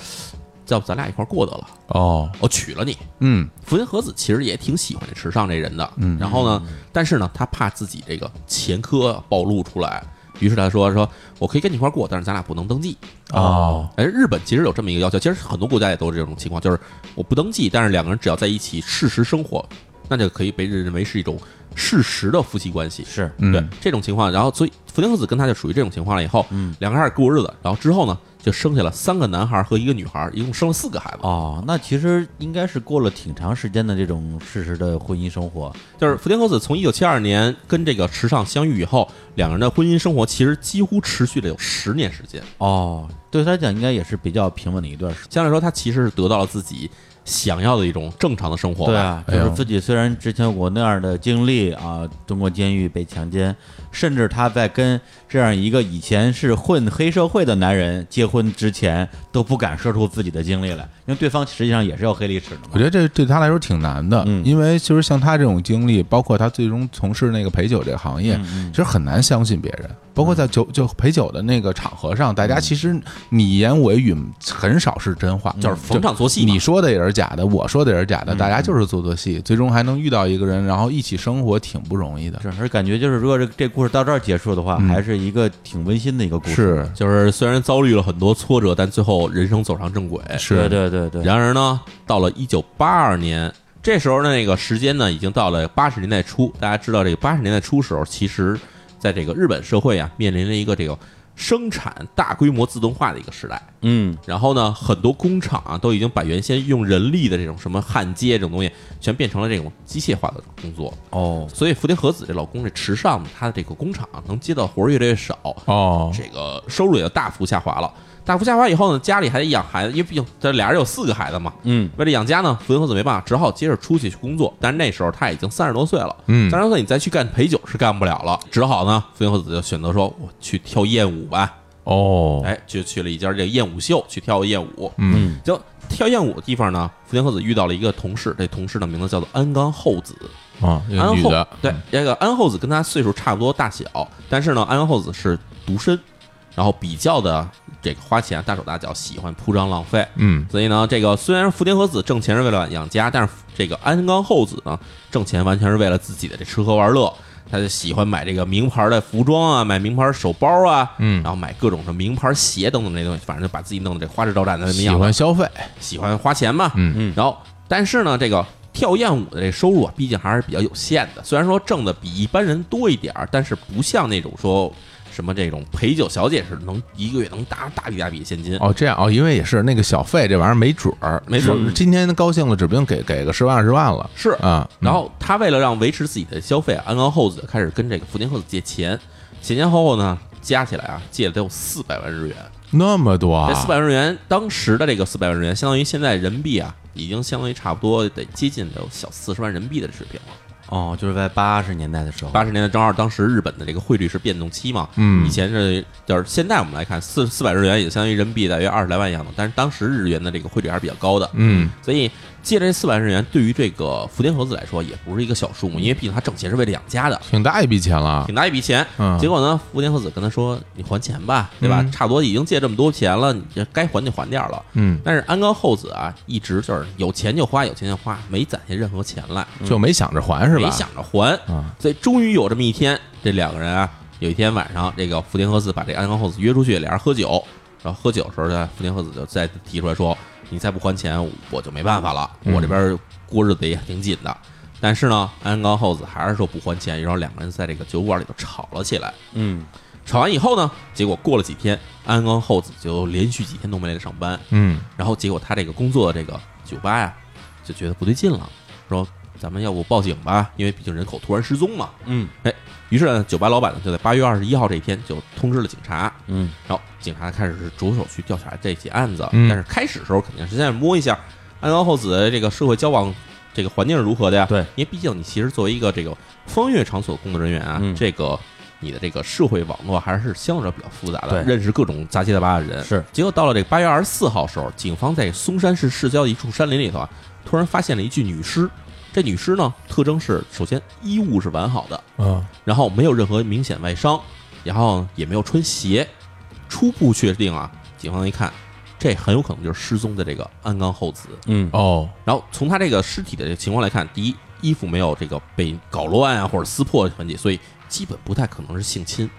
要不咱俩一块过得了，哦，我娶了你。嗯。福田和子其实也挺喜欢这池上这人的，嗯。然后呢，但是呢，他怕自己这个前科暴露出来，于是他说说我可以跟你一块儿过，但是咱俩不能登记。哦，哎，日本其实有这么一个要求，其实很多国家也都是这种情况，就是我不登记，但是两个人只要在一起事实生活，那就可以被认为是一种事实的夫妻关系。是嗯对这种情况，然后所以福田和子跟他就属于这种情况了。以后，嗯，两个人开始过日子，然后之后呢，就生下了三个男孩和一个女孩，一共生了四个孩子。哦，那其实应该是过了挺长时间的这种事实的婚姻生活。就是福田和子从一九七二年跟这个池上相遇以后，两个人的婚姻生活其实几乎持续了有十年时间。哦，对他来讲应该也是比较平稳的一段时间。相对来说，他其实是得到了自己想要的一种正常的生活吧。对啊，就是自己虽然之前有过那样的经历啊，蹲过监狱被强奸，甚至他在跟这样一个以前是混黑社会的男人结婚之前，都不敢说出自己的经历来，因为对方实际上也是有黑历史的嘛。我觉得这对他来说挺难的，嗯。因为其实像他这种经历，包括他最终从事那个陪酒这个行业，嗯其实很难相信别人。包括在酒就陪酒的那个场合上，大家其实你言我语很少是真话，就是逢场作戏你说的也是假的，我说的也是假的，大家就是做做戏，最终还能遇到一个人，然后一起生活，挺不容易的。是，而感觉就是，如果这这故事到这儿结束的话，还是一个挺温馨的一个故事。是就是虽然遭遇了很多挫折，但最后人生走上正轨。对是，对对对对，然而呢，到了一九八二年，这时候呢，那个时间呢，已经到了八十年代初。大家知道，这个八十年代初时候，其实在这个日本社会啊，面临着一个这个生产大规模自动化的一个时代。嗯然后呢，很多工厂啊，都已经把原先用人力的这种什么焊接这种东西，全变成了这种机械化的工作。哦，所以福田和子这老公这池上，他的这个工厂啊能接到活儿越来越少，哦，这个收入也大幅下滑了。大幅下滑以后呢，家里还得养孩子，因为毕竟这俩人有四个孩子嘛。嗯为了养家呢，福田和子没办法，只好接着出去去工作。但是那时候他已经三十多岁了，嗯三十多岁你再去干陪酒是干不了了，只好呢，福田和子就选择说，我去跳艳舞吧。哦，哎，就去了一家这个艳舞秀去跳艳舞。嗯，就跳艳舞的地方呢，福田和子遇到了一个同事，这同事的名字叫做安冈厚子。啊，一个安后女的，对，这个安厚子跟他岁数差不多大小，但是呢，安厚子是独身，然后比较的这个花钱大手大脚，喜欢铺张浪费。嗯，所以呢，这个虽然福田和子挣钱是为了养家，但是这个安冈厚子呢，挣钱完全是为了自己的这吃喝玩乐。他就喜欢买这个名牌的服装啊，买名牌手包啊，嗯然后买各种的名牌鞋等等这东西，反正就把自己弄得这花枝招展的那样子欢消费，喜欢花钱嘛，嗯嗯然后但是呢，这个跳艳舞的这收入啊，毕竟还是比较有限的。虽然说挣的比一般人多一点儿，但是不像那种说什么这种陪酒小姐似的，能一个月能拿大笔大笔现金。哦，这样哦，因为也是那个小费这玩意儿没准儿，没准儿是今天高兴了，指不定给给个十万二十万了，是啊，然后他为了让维持自己的消费，安冈厚子开始跟这个福田厚子借钱，前前后后呢加起来啊，借了得有四百万日元。那么多啊这，四百万日元，当时的这个四百万日元，相当于现在人民币啊，已经相当于差不多得接近得有小四十万人民币的水平了。哦，就是在八十年代的时候，八十年代正好当时日本的这个汇率是变动期嘛，嗯。以前是就是现在我们来看四四百日元也相当于人民币大约二十来万样子，但是当时日元的这个汇率还是比较高的，嗯，所以借这四百日元对于这个福田和子来说也不是一个小数目，因为毕竟他挣钱是为了养家的，挺大一笔钱了。挺，大一笔钱。嗯。结果呢，福田和子跟他说：“你还钱吧，对吧？嗯差不多已经借这么多钱了，你这该还就还点儿了。”嗯，但是安冈厚子啊，一直就是有钱就花，有钱就花，没攒下任何钱来。就没想着还是吧？没想着还，啊，所以终于有这么一天，这两个人啊，有一天晚上，这个福田和子把这个安冈厚子约出去，俩人喝酒，然后喝酒的时候呢，福田和子就再提出来说：“你再不还钱，我就没办法了，嗯我这边过日子也挺紧的。”但是呢，安冈厚子还是说不还钱，然后两个人在这个酒馆里头吵了起来。嗯吵完以后呢，结果过了几天，安冈厚子就连续几天都没来上班，嗯，然后结果他这个工作的这个酒吧呀，就觉得不对劲了，说咱们要不报警吧，因为毕竟人口突然失踪嘛。嗯哎于是呢，酒吧老板呢就在八月二十一号这一天就通知了警察，嗯然后警察开始是着手去调查这起案子。嗯但是开始的时候肯定是先摸一下安冈厚子的这个社会交往这个环境是如何的呀？对，因为毕竟你其实作为一个这个风月场所工作人员啊，嗯这个你的这个社会网络还是相对比较复杂的，对认识各种杂七杂八的人。是，结果到了这个八月二十四号时候，警方在松山市市郊的一处山林里头啊，突然发现了一具女尸。这女尸呢，特征是首先衣物是完好的，嗯，然后没有任何明显外伤，然后也没有穿鞋。初步确定啊，警方一看，这很有可能就是失踪的这个安冈厚子。嗯哦，然后从他这个尸体的这个情况来看，第一，衣服没有这个被搞乱啊或者撕破的痕迹，所以基本不太可能是性侵。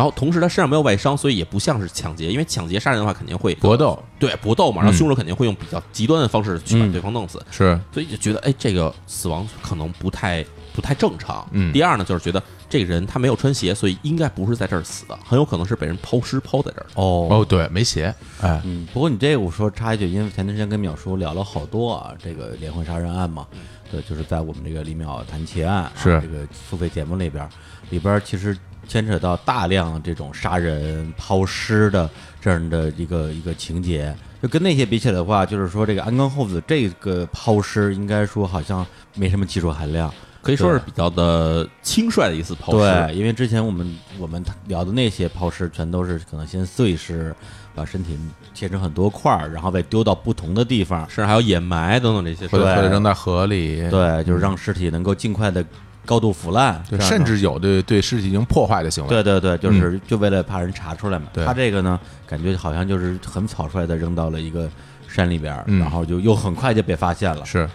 然后同时他身上没有外伤，所以也不像是抢劫，因为抢劫杀人的话肯定会搏斗。对搏斗嘛，然后嗯。凶手肯定会用比较极端的方式去把嗯对方弄死，是，所以就觉得哎，这个死亡可能不太不太正常。嗯。第二呢，就是觉得这个人他没有穿鞋，所以应该不是在这儿死的，很有可能是被人抛尸抛在这儿。的。哦。哦，对，没鞋，哎，嗯，不过你这个我说插一句，因为前段时间跟淼叔聊了好多啊，这个连环杀人案嘛，对，就是在我们这个李淼谈奇案、啊、是。这个付费节目里边儿，里边儿其实牵扯到大量这种杀人、抛尸的这样的一个一个情节。就跟那些比起来的话，就是说这个安冈厚子这个抛尸，应该说好像没什么技术含量。可以说是比较的轻率的一次抛尸。对，因为之前我们我们聊的那些抛尸，全都是可能先碎尸，把身体切成很多块儿，然后再丢到不同的地方，甚至还有掩埋等等这些或者对或者扔在河里，对，就是让尸体能够尽快的高度腐烂，对，甚至有对对尸体进行破坏的行为。对对对，就是就为了怕人查出来嘛。他这个呢，感觉好像就是很草率的扔到了一个山里边然后就又很快就被发现了。是，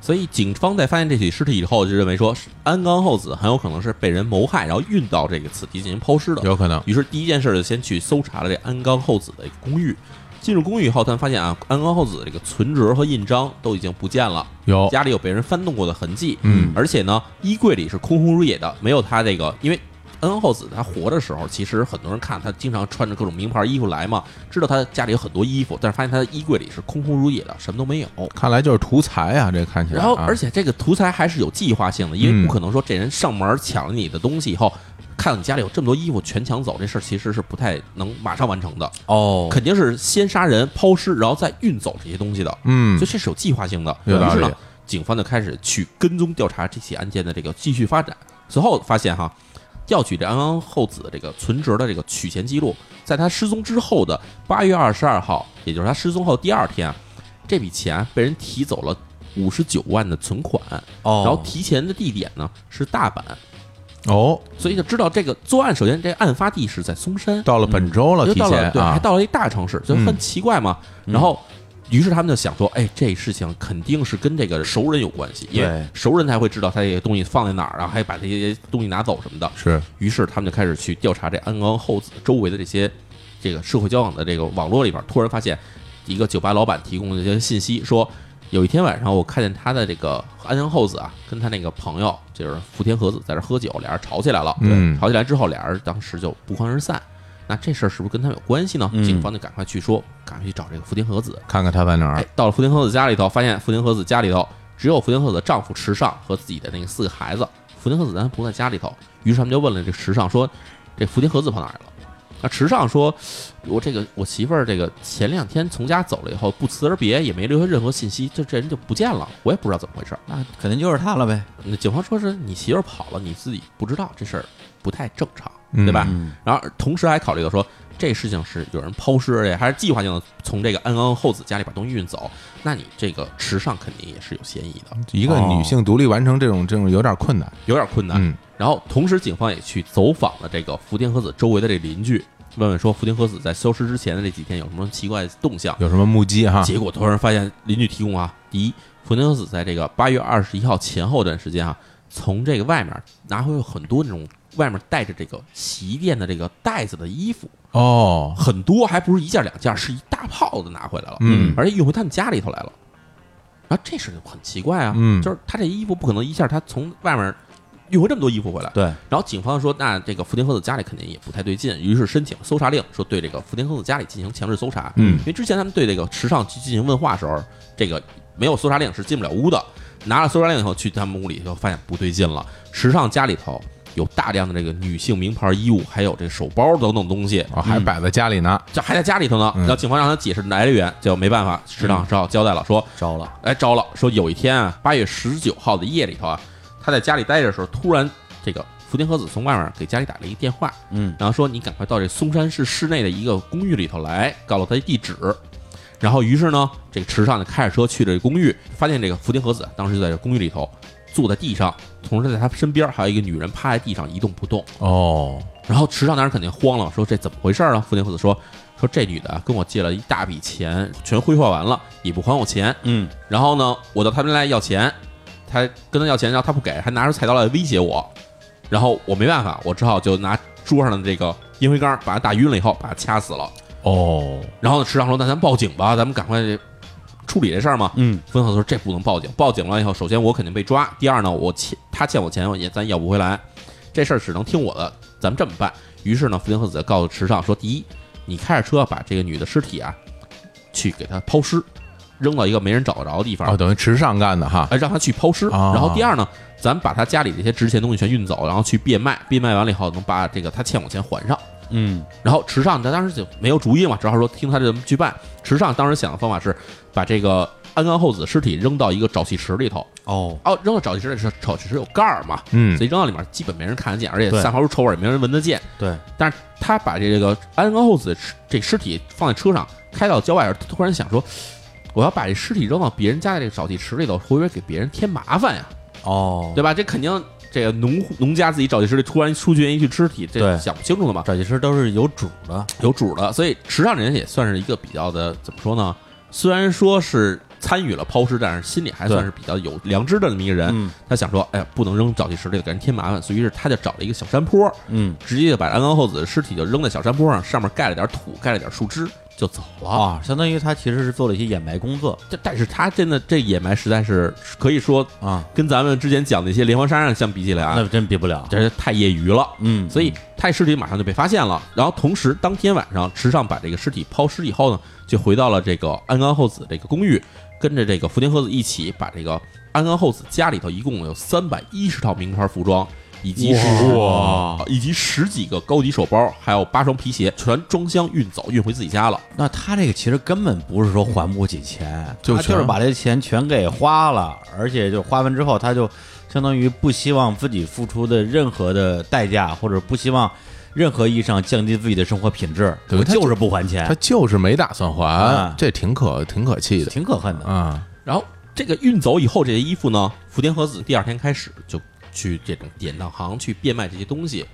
所以警方在发现这起尸体以后，就认为说安冈厚子很有可能是被人谋害，然后运到这个此地进行抛尸的。有可能。于是第一件事就先去搜查了这安冈厚子的公寓。进入公寓以后，他们发现啊，安冈厚子这个存折和印章都已经不见了，有，家里有被人翻动过的痕迹，嗯而且呢，衣柜里是空空如也的，没有他这个，因为安冈厚子他活的时候，其实很多人看他经常穿着各种名牌衣服来嘛，知道他家里有很多衣服，但是发现他的衣柜里是空空如也的，什么都没有。看来就是图财啊，这看起来啊。然后，而且这个图财还是有计划性的，因为嗯不可能说这人上门抢了你的东西以后，看到你家里有这么多衣服全抢走，这事儿其实是不太能马上完成的，哦肯定是先杀人、抛尸，然后再运走这些东西的，嗯所以，这是有计划性的。于是呢，警方就开始去跟踪调查这起案件的这个继续发展。随后发现哈，调取这安安厚子的这个存折的这个取钱记录，在他失踪之后的八月二十二号，也就是他失踪后第二天啊，这笔钱被人提走了五十九万的存款，哦，然后提钱的地点呢是大阪，哦，所以就知道这个作案，首先这案发地是在嵩山，到了本周了，就到了对，提前啊。还，到了一大城市，就很奇怪嘛。然后，于是他们就想说，哎，这事情肯定是跟这个熟人有关系，因为熟人才会知道他这些东西放在哪儿，然后还把这些东西拿走什么的。是。于是他们就开始去调查这安冈厚子周围的这些这个社会交往的这个网络里边，突然发现一个酒吧老板提供的一些信息，说有一天晚上我看见他的这个安冈厚子啊，跟他那个朋友就是福田和子在这喝酒，俩人吵起来了。嗯吵起来之后，俩人当时就不欢而散。那这事儿是不是跟他们有关系呢？嗯警方就赶快去说，赶快去找这个福田和子。看看他在哪儿哎，到了福田和子家里头，发现福田和子家里头只有福田和子的丈夫池上和自己的那个四个孩子，福田和子咱不在家里头。于是他们就问了这池上说：“这福田和子跑哪儿去了？”那池上说：“我这个我媳妇儿这个前两天从家走了以后，不辞而别，也没留下任何信息，就这人就不见了，我也不知道怎么回事儿。那肯定就是他了呗，那警方说是你媳妇儿跑了，你自己不知道这事儿不太正常，嗯对吧？嗯然后同时还考虑到说，这事情是有人抛尸，而且还是计划性的从这个安冈厚子家里把东西运走，那你这个池上肯定也是有嫌疑的，一个女性独立完成这种这种有点困难。有点困难。嗯然后同时，警方也去走访了这个福田和子周围的这邻居，问问说福田和子在消失之前的这几天有什么奇怪的动向。有什么目击哈？结果突然发现邻居提供啊，第一，福田和子在这个八月二十一号前后这段时间啊，从这个外面拿回了很多那种外面带着这个洗衣店的这个袋子的衣服，哦，很多，还不是一件两件，是一大炮子拿回来了，嗯而且运回他们家里头来了。然后这事就很奇怪啊，嗯就是他这衣服不可能一下他从外面运回这么多衣服回来。对，然后警方说，那这个福田和子家里肯定也不太对劲，于是申请搜查令，说对这个福田和子家里进行强制搜查。嗯因为之前他们对这个池上去进行问话的时候，这个没有搜查令是进不了屋的。拿了搜查令以后，去他们屋里就发现不对劲了。池上家里头有大量的这个女性名牌衣物，还有这个手包等等东西，哦，还摆在家里呢。这还在家里头呢。嗯然后警方让他解释来源，就没办法，池上只好交代了，说招了，哎招了，说有一天啊，八月十九号的夜里头啊，他在家里待着的时候，突然这个福田和子从外面给家里打了一个电话，嗯，然后说你赶快到这松山市市内的一个公寓里头来，告诉他地址。然后于是呢，这个池上就开着车去了这公寓，发现这个福田和子当时就在这公寓里头坐在地上，同时在他身边还有一个女人趴在地上一动不动。哦，然后池上当时肯定慌了，说这怎么回事啊？福田和子说说这女的啊跟我借了一大笔钱，全挥霍完了，也不还我钱。嗯，然后呢，我到他们来要钱，他跟他要钱，然后他不给，还拿出菜刀来威胁我。然后我没办法，我只好就拿桌上的这个烟灰缸把他打晕了以后，把他掐死了。哦，然后呢池上说：“那咱报警吧，咱们赶快处理这事儿嘛。”嗯，福田和子说：“这不能报警，报警了以后，首先我肯定被抓，第二呢，我欠他欠我钱，我也咱要不回来，这事儿只能听我的，咱们这么办。”于是呢，福林和子告诉池上说：“第一，你开着车把这个女的尸体啊，去给她抛尸，扔到一个没人找得着的地方，哦，等于池上干的哈。哎，让他去抛尸。啊然后第二呢，咱们把他家里这些值钱东西全运走，然后去变卖，变卖完了以后能把这个他欠我钱还上。嗯然后池上他当时就没有主意嘛，只好说听他这么去办。池上当时想的方法是把这个安冈厚子尸体扔到一个沼气池里头，哦哦，扔到沼气池里是沼气池有盖儿嘛，嗯所以扔到里面基本没人看得见，而且对散发出臭味儿也没人闻得见。对，但是他把这个安冈厚子这尸体放在车上，开到郊外时，他突然想说，我要把这尸体扔到别人家的这个沼气池里头，会不会给别人添麻烦呀？哦，对吧？这肯定这个农户农家自己沼气池里突然出现一具尸体，这对想不清楚的嘛。沼气池都是有主的，有主的，所以池上人也算是一个比较的怎么说呢？虽然说是参与了抛尸，但是心里还算是比较有良知的这么一个人。嗯他想说，哎呀，不能扔沼气池里，给人添麻烦，所以于是他就找了一个小山坡，嗯直接就把安冈厚子的尸体就扔在小山坡上，上面盖了点土，盖了点树枝，就走了。啊，相当于他其实是做了一些掩埋工作这但是他真的这掩埋实在是可以说啊，跟咱们之前讲的一些连环杀人相比起来啊，那真比不了，这是太业余了。嗯，所以他这尸体马上就被发现了。然后同时，当天晚上池上把这个尸体抛尸以后呢，就回到了这个安冈厚子这个公寓，跟着这个福田和子一起把这个安冈厚子家里头一共有三百一十套名牌服装。以及十哇以及十几个高级手包，还有八双皮鞋，全装箱运走，运回自己家了。那他这个其实根本不是说还不起钱，就他就是把这钱全给花了，而且就花完之后，他就相当于不希望自己付出的任何的代价，或者不希望任何意义上降低自己的生活品质，对他我就是不还钱他，就是没打算还啊，这挺可挺可气的挺可恨的。啊。然后这个运走以后，这些衣服呢，福田和子第二天开始就去这种典当行去变卖这些东西，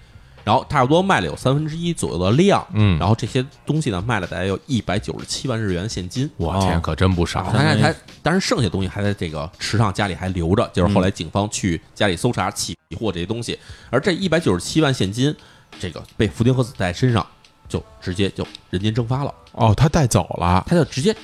然后差不多卖了有三分之一左右的量，嗯。然后这些东西呢卖了大概有一百九十七万日元现金。我天，可真不少。但是，他当然剩下东西还在这个池上家里还留着，就是后来警方去家里搜查起获这些东西，而这一百九十七万现金，这个被福田和子带身上，就直接就人间蒸发了，哦，他带走了。他就直接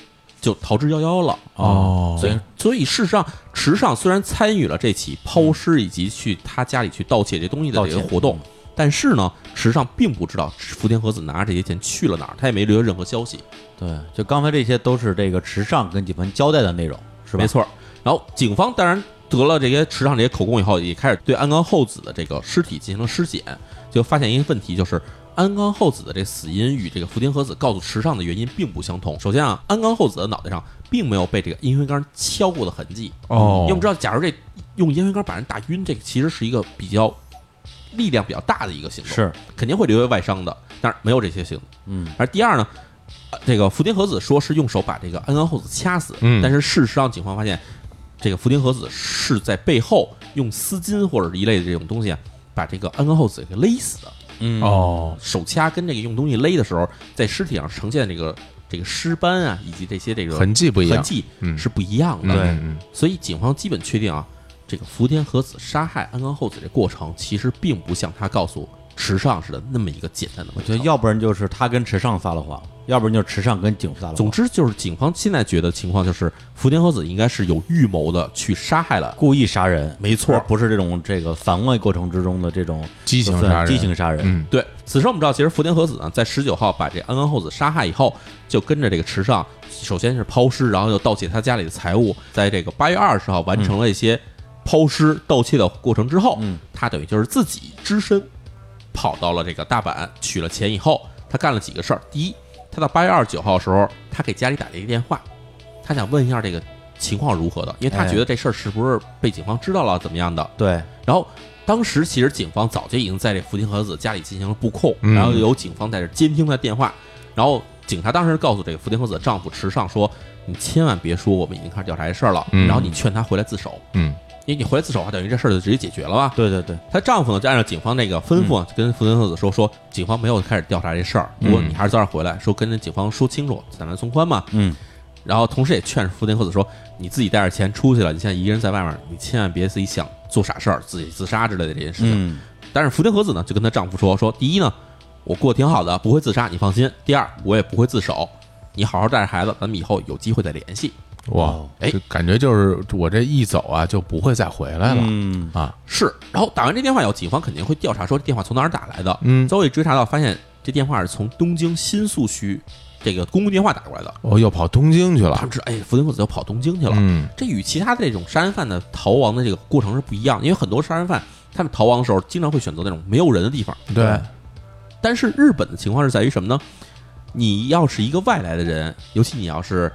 就逃之夭夭了。哦所以，所以事实上，池上虽然参与了这起抛尸以及去他家里去盗窃这东西的这个活动，但是呢，池上并不知道福田和子拿着这些钱去了哪儿，他也没留下任何消息。对，就刚才这些都是这个池上跟警方交代的内容，是吧？没，错。然后警方当然得了这些池上这些口供以后，也开始对安冈厚子的这个尸体进行了尸检，就发现一个问题，就是安冈厚子的这死因与这个福田和子告诉池上的原因并不相同。首先啊，安冈厚子的脑袋上并没有被这个烟灰缸敲过的痕迹。哦因为我们知道，假如这用烟灰缸把人打晕，这个其实是一个比较力量比较大的一个行动，是，肯定会留下外伤的。但是没有这些行动。嗯，而第二呢，呃这个福田和子说是用手把这个安冈厚子掐死，嗯但是事实上警方发现，这个福田和子是在背后用丝巾或者一类的这种东西啊，把这个安冈厚子给勒死的。嗯，哦，手掐跟这个用东西勒的时候，在尸体上呈现这个这个尸斑啊，以及这些这个痕迹不一样。痕迹嗯。是不一样的。对嗯。嗯所以警方基本确定啊，这个福田和子杀害安冈厚子这过程，其实并不像他告诉池上似的那么一个简单的。我觉得要不然就是他跟池上撒了谎，要不然就是池上跟警撒了谎。总之就是警方现在觉得情况就是福田和子应该是有预谋的去杀害了。故意杀人，没错而不是这种这个防卫过程之中的这种激情杀人激情杀人。嗯对，此时我们知道，其实福田和子呢，在十九号把这安冈厚子杀害以后，就跟着这个池上，首先是抛尸，然后又盗窃他家里的财物，在这个八月二十号完成了一些抛尸、盗窃的过程之后，嗯，他等于就是自己只身跑到了这个大阪，取了钱以后，他干了几个事儿。第一，他到八月二十九号的时候，他给家里打了一个电话，他想问一下这个情况如何的，因为他哎。觉得这事儿是不是被警方知道了，怎么样的。对，然后当时其实警方早就已经在这福田和子家里进行了布控，嗯。然后有警方在这监听他的电话，然后警察当时告诉这个福田和子的丈夫池上说：“你千万别说我们已经开始调查这事儿了，嗯。然后你劝他回来自首，嗯因为你回来自首的话，等于这事儿就直接解决了吧。”对对对，她丈夫呢，就按照警方那个吩咐啊，跟福田和子说说，警方没有开始调查这事儿，不过你还是早点回来，说跟警方说清楚，暂缓从宽嘛。嗯，然后同时也劝福田和子说，你自己带着钱出去了，你现在一个人在外面，你千万别自己想做傻事儿，自己自杀之类的这些事情。嗯，但是福田和子呢，就跟她丈夫说说，第一呢，我过得挺好的，不会自杀，你放心；第二，我也不会自首，你好好带着孩子，咱们以后有机会再联系。哇哦，哎感觉就是我这一走啊，就不会再回来了嗯，啊。是，然后打完这电话以后，警方肯定会调查说这电话从哪儿打来的。嗯最后一追查到，发现这电话是从东京新宿区这个公共电话打过来的。哦又跑东京去了他们。知道，哎，福田公子又跑东京去了。嗯这与其他的这种杀人犯的逃亡的这个过程是不一样，因为很多杀人犯他们逃亡的时候经常会选择那种没有人的地方。对，但是日本的情况是在于什么呢？你要是一个外来的人，尤其你要是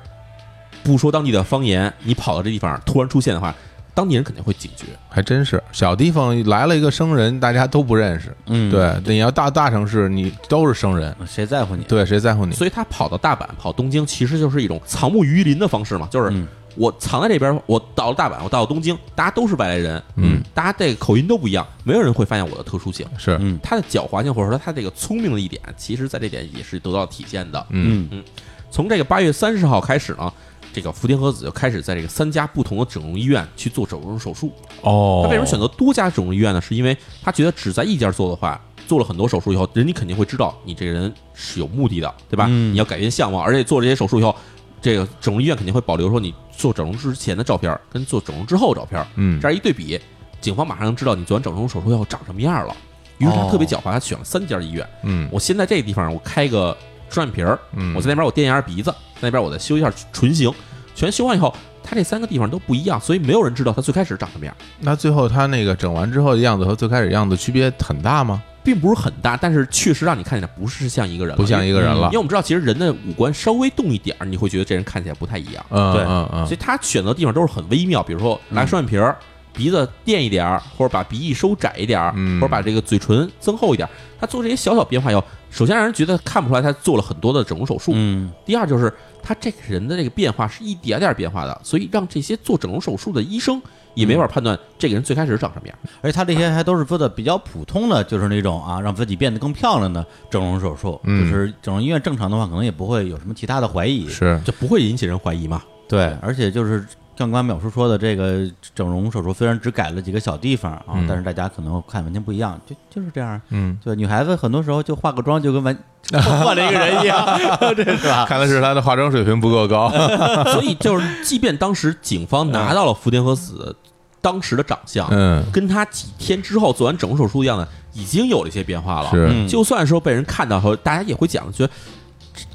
不说当地的方言，你跑到这地方突然出现的话，当地人肯定会警觉。还真是小地方来了一个生人，大家都不认识。嗯，对，你要大大城市，你都是生人，谁在乎你？对，谁在乎你？所以他跑到大阪、跑东京，其实就是一种藏木于林的方式嘛，就是嗯我藏在这边，我到了大阪，我到了东京，大家都是外来人，嗯，大家这个口音都不一样，没有人会发现我的特殊性。是，嗯他的狡猾性或者说他这个聪明的一点，其实在这点也是得到体现的。嗯嗯从这个八月三十号开始呢，这个福田和子就开始在这个三家不同的整容医院去做整容手术。哦，他为什么选择多家整容医院呢？是因为他觉得只在一家做的话，做了很多手术以后，人家肯定会知道你这个人是有目的的，对吧？嗯你要改变相貌，而且做这些手术以后，这个整容医院肯定会保留说你做整容之前的照片跟做整容之后的照片，嗯这样一对比，警方马上能知道你做完整容手术以后长什么样了。于是他特别狡猾，他选了三家医院。嗯我先在这个地方我开个双眼皮儿，嗯，我在那边我垫一下鼻子，在那边我再修一下唇形，全修完以后，他这三个地方都不一样，所以没有人知道他最开始长什么样，那最后他那个整完之后的样子和最开始样子区别很大吗？并不是很大，但是确实让你看起来不是像一个人了，不像一个人了。因为我们知道，其实人的五官稍微动一点儿，你会觉得这人看起来不太一样。嗯对嗯嗯。所以他选择的地方都是很微妙，比如说拿双眼皮儿，鼻子垫一点儿，或者把鼻翼收窄一点儿，嗯。或者把这个嘴唇增厚一点儿。他做这些小小变化以后，首先让人觉得看不出来他做了很多的整容手术。嗯第二就是他这个人的这个变化是一点点变化的，所以让这些做整容手术的医生也没法判断这个人最开始长什么样。而且他这些还都是做的比较普通的，就是那种啊，让自己变得更漂亮的整容手术。嗯就是整容医院正常的话，可能也不会有什么其他的怀疑。是就不会引起人怀疑嘛？对，而且就是刚刚淼叔说的这个整容手术，虽然只改了几个小地方啊，嗯但是大家可能看完全不一样，就就是这样。嗯，对，女孩子很多时候就化个妆就跟完换了一个人一样，这是吧？看来是她的化妆水平不够高。所以就是，即便当时警方拿到了福田和子当时的长相，嗯，跟她几天之后做完整容手术一样的已经有了一些变化了。是嗯就算说被人看到后，大家也会讲，觉得这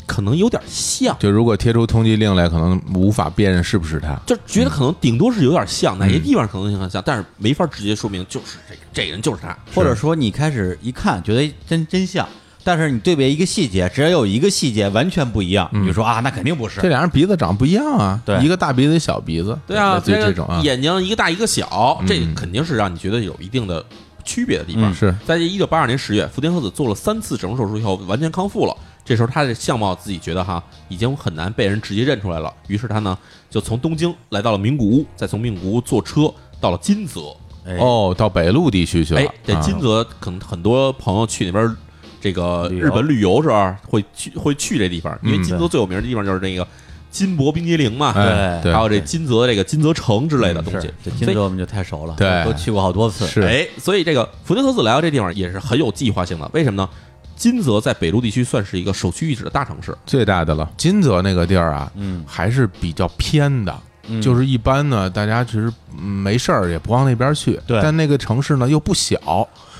可能有点像，就如果贴出通缉令来，可能无法辨认是不是他。就觉得可能顶多是有点像，哪些地方可能性很像，但是没法直接说明就是这个这个人就是他。或者说你开始一看觉得真真像，但是你对比一个细节，只要有一个细节完全不一样，你就说啊，那肯定不是这。俩人鼻子长不一样啊，对一个大鼻子，一小鼻子，对啊，类似于这种啊，眼睛一个大一个小，这嗯肯定是让你觉得有一定的区别的地方。嗯是在这一九八二年十月，福田和子做了三次整容手术以后，完全康复了。这时候他的相貌自己觉得哈，已经很难被人直接认出来了。于是他呢，就从东京来到了名古屋，再从名古屋坐车到了金泽。哎，哦，到北陆地区去了哎。，这啊金泽可能很多朋友去那边这个日本旅游时候会去会去这地方，因为嗯金泽最有名的地方就是那个金箔冰激凌嘛，哎，对，还有这金泽这个金泽城之类的东西是。这金泽我们就太熟了，对都去过好多次。是哎，所以这个福田和子来到这地方也是很有计划性的。为什么呢？金泽在北陆地区算是一个首屈一指的大城市，最大的了。金泽那个地儿啊，嗯还是比较偏的。嗯就是一般呢，大家其实嗯没事儿也不往那边去。对但那个城市呢又不小，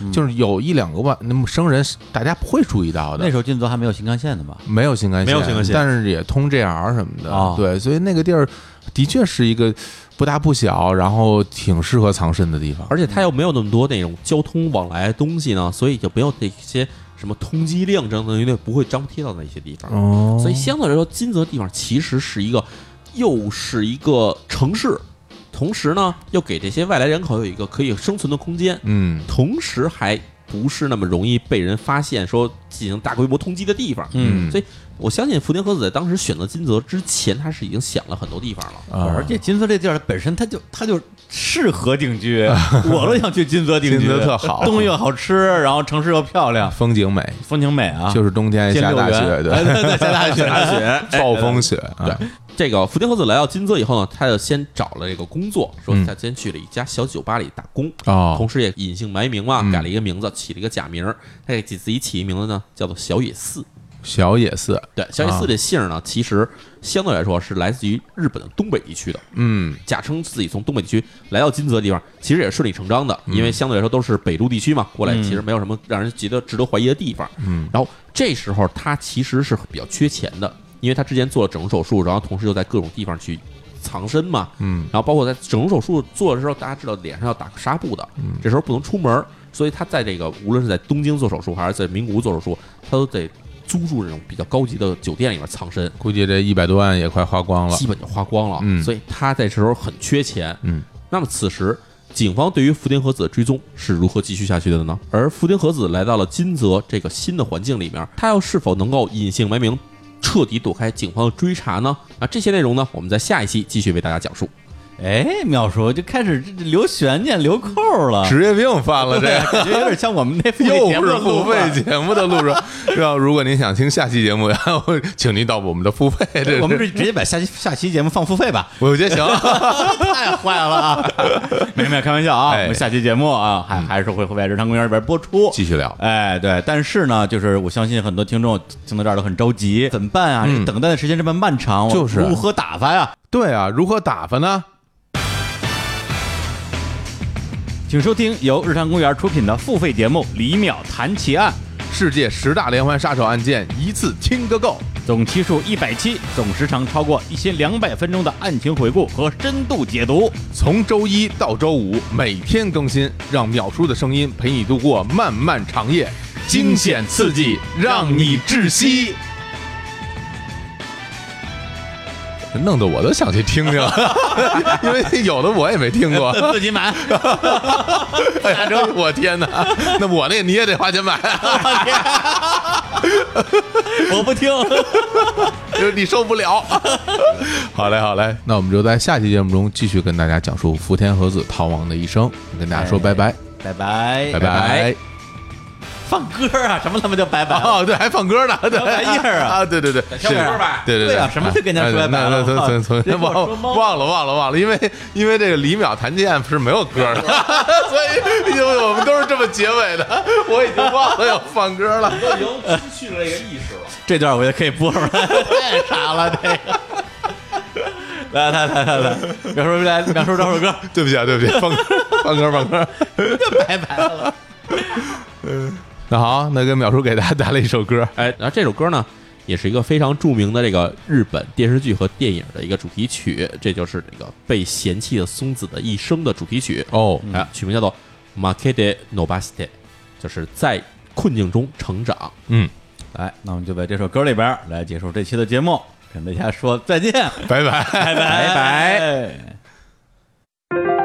嗯就是有一两个万那么生人，大家不会注意到的。那时候金泽还没有新干线呢吧？没有新干线，没有新干线但是也通 JR 什么的。哦对，所以那个地儿的确是一个不大不小，然后挺适合藏身的地方。而且它又没有那么多那种交通往来的东西呢，所以就没有那些什么通缉令等等，因为不会张贴到那些地方。哦所以相对来说，金泽地方其实是一个又是一个城市，同时呢又给这些外来人口有一个可以生存的空间，嗯同时还不是那么容易被人发现说进行大规模通缉的地方。嗯所以我相信福田和子在当时选择金泽之前，他是已经想了很多地方了。啊，而且金泽这地儿本身它就它就适合定居，我都想去金泽定居，金泽特好东西又好吃，然后城市又漂亮，风景美，风景美啊，就是冬天下大雪，对，对对，下大雪，下雪，哎暴风雪，啊对这个福田和子来到金泽以后呢，他就先找了这个工作，说嗯他先去了一家小酒吧里打工，哦同时也隐姓埋名嘛，嗯改了一个名字，起了一个假名儿。他给自己起一名字呢，叫做小野寺。小野寺，对，小野寺这姓儿呢，其实相对来说是来自于日本的东北地区的，嗯。假称自己从东北地区来到金泽的地方，其实也是顺理成章的，嗯。因为相对来说都是北陆地区嘛，过来其实没有什么让人觉得值得怀疑的地方。嗯。然后这时候他其实是比较缺钱的，因为他之前做了整容手术，然后同时又在各种地方去藏身嘛，嗯。然后包括在整容手术做的时候，大家知道脸上要打纱布的，嗯。这时候不能出门，所以他在这个无论是在东京做手术还是在名古屋做手术，他都得租住这种比较高级的酒店里面藏身，估计这一百多万也快花光了基。本就花光了，嗯所以他在这时候很缺钱。嗯，那么此时，警方对于福田和子的追踪是如何继续下去的呢？而福田和子来到了金泽这个新的环境里面，他又是否能够隐姓埋名，彻底躲开警方的追查呢？啊，这些内容呢，我们在下一期继续为大家讲述。哎，妙叔就开始留悬念、留扣了，职业病犯了，这对，感觉有点像我们那又节目是付费节目的录制。然后，如果您想听下期节目，然 后请您到我们的付费。这我们是是直接把下期下期节目放付费吧？我觉得行。太坏了啊！没没，开玩笑啊！哎我们下期节目啊，还还是会会在日常公园里边播出。继续聊，哎，对，但是呢，就是我相信很多听众听到这儿都很着急，怎么办啊？等待的时间这么漫长，就是如何打发呀？对啊，如何打发呢？请收听由日常公园出品的付费节目《李淼谈奇案世界十大连环杀手案件一次听个够。》，总期数一百期，总时长超过一千两百分钟的案情回顾和深度解读。从周一到周五每天更新，让淼叔的声音陪你度过漫漫长夜，惊险刺激，让你窒息。弄得我都想去听听，因为有的我也没听过。自己买，打折！我天哪，那我那个你也得花钱买，我不听。就是你受不了。好嘞，好嘞，那我们就在下期节目中继续跟大家讲述福田和子逃亡的一生，跟大家说拜拜，拜拜，拜拜。放歌啊？什么他妈叫拜拜？哦，对，还放歌呢，对，玩意儿啊啊，对对对，跳是歌呗对对对啊什么就跟人家说拜拜了忘了忘了忘了，因为因为这个李淼谈剑是没有歌的，所以因为我们都是这么结尾的，我已经忘了要放歌了。都已经失去了这个意识了。这段我也可以播出来，太傻了这个。来来来来来，淼叔来，淼叔找首歌，对不起啊，对不起，放歌放歌放歌。拜拜了。那好，那跟淼叔给大家带来一首歌，哎，然后这首歌呢，也是一个非常著名的这个日本电视剧和电影的一个主题曲，这就是这个被嫌弃的松子的一生的主题曲。哦，哎，曲名叫做《Makede Nobasite》，就是在困境中成长。嗯，来，那我们就在这首歌里边来结束这期的节目，跟大家说再见，拜拜。拜拜拜拜拜。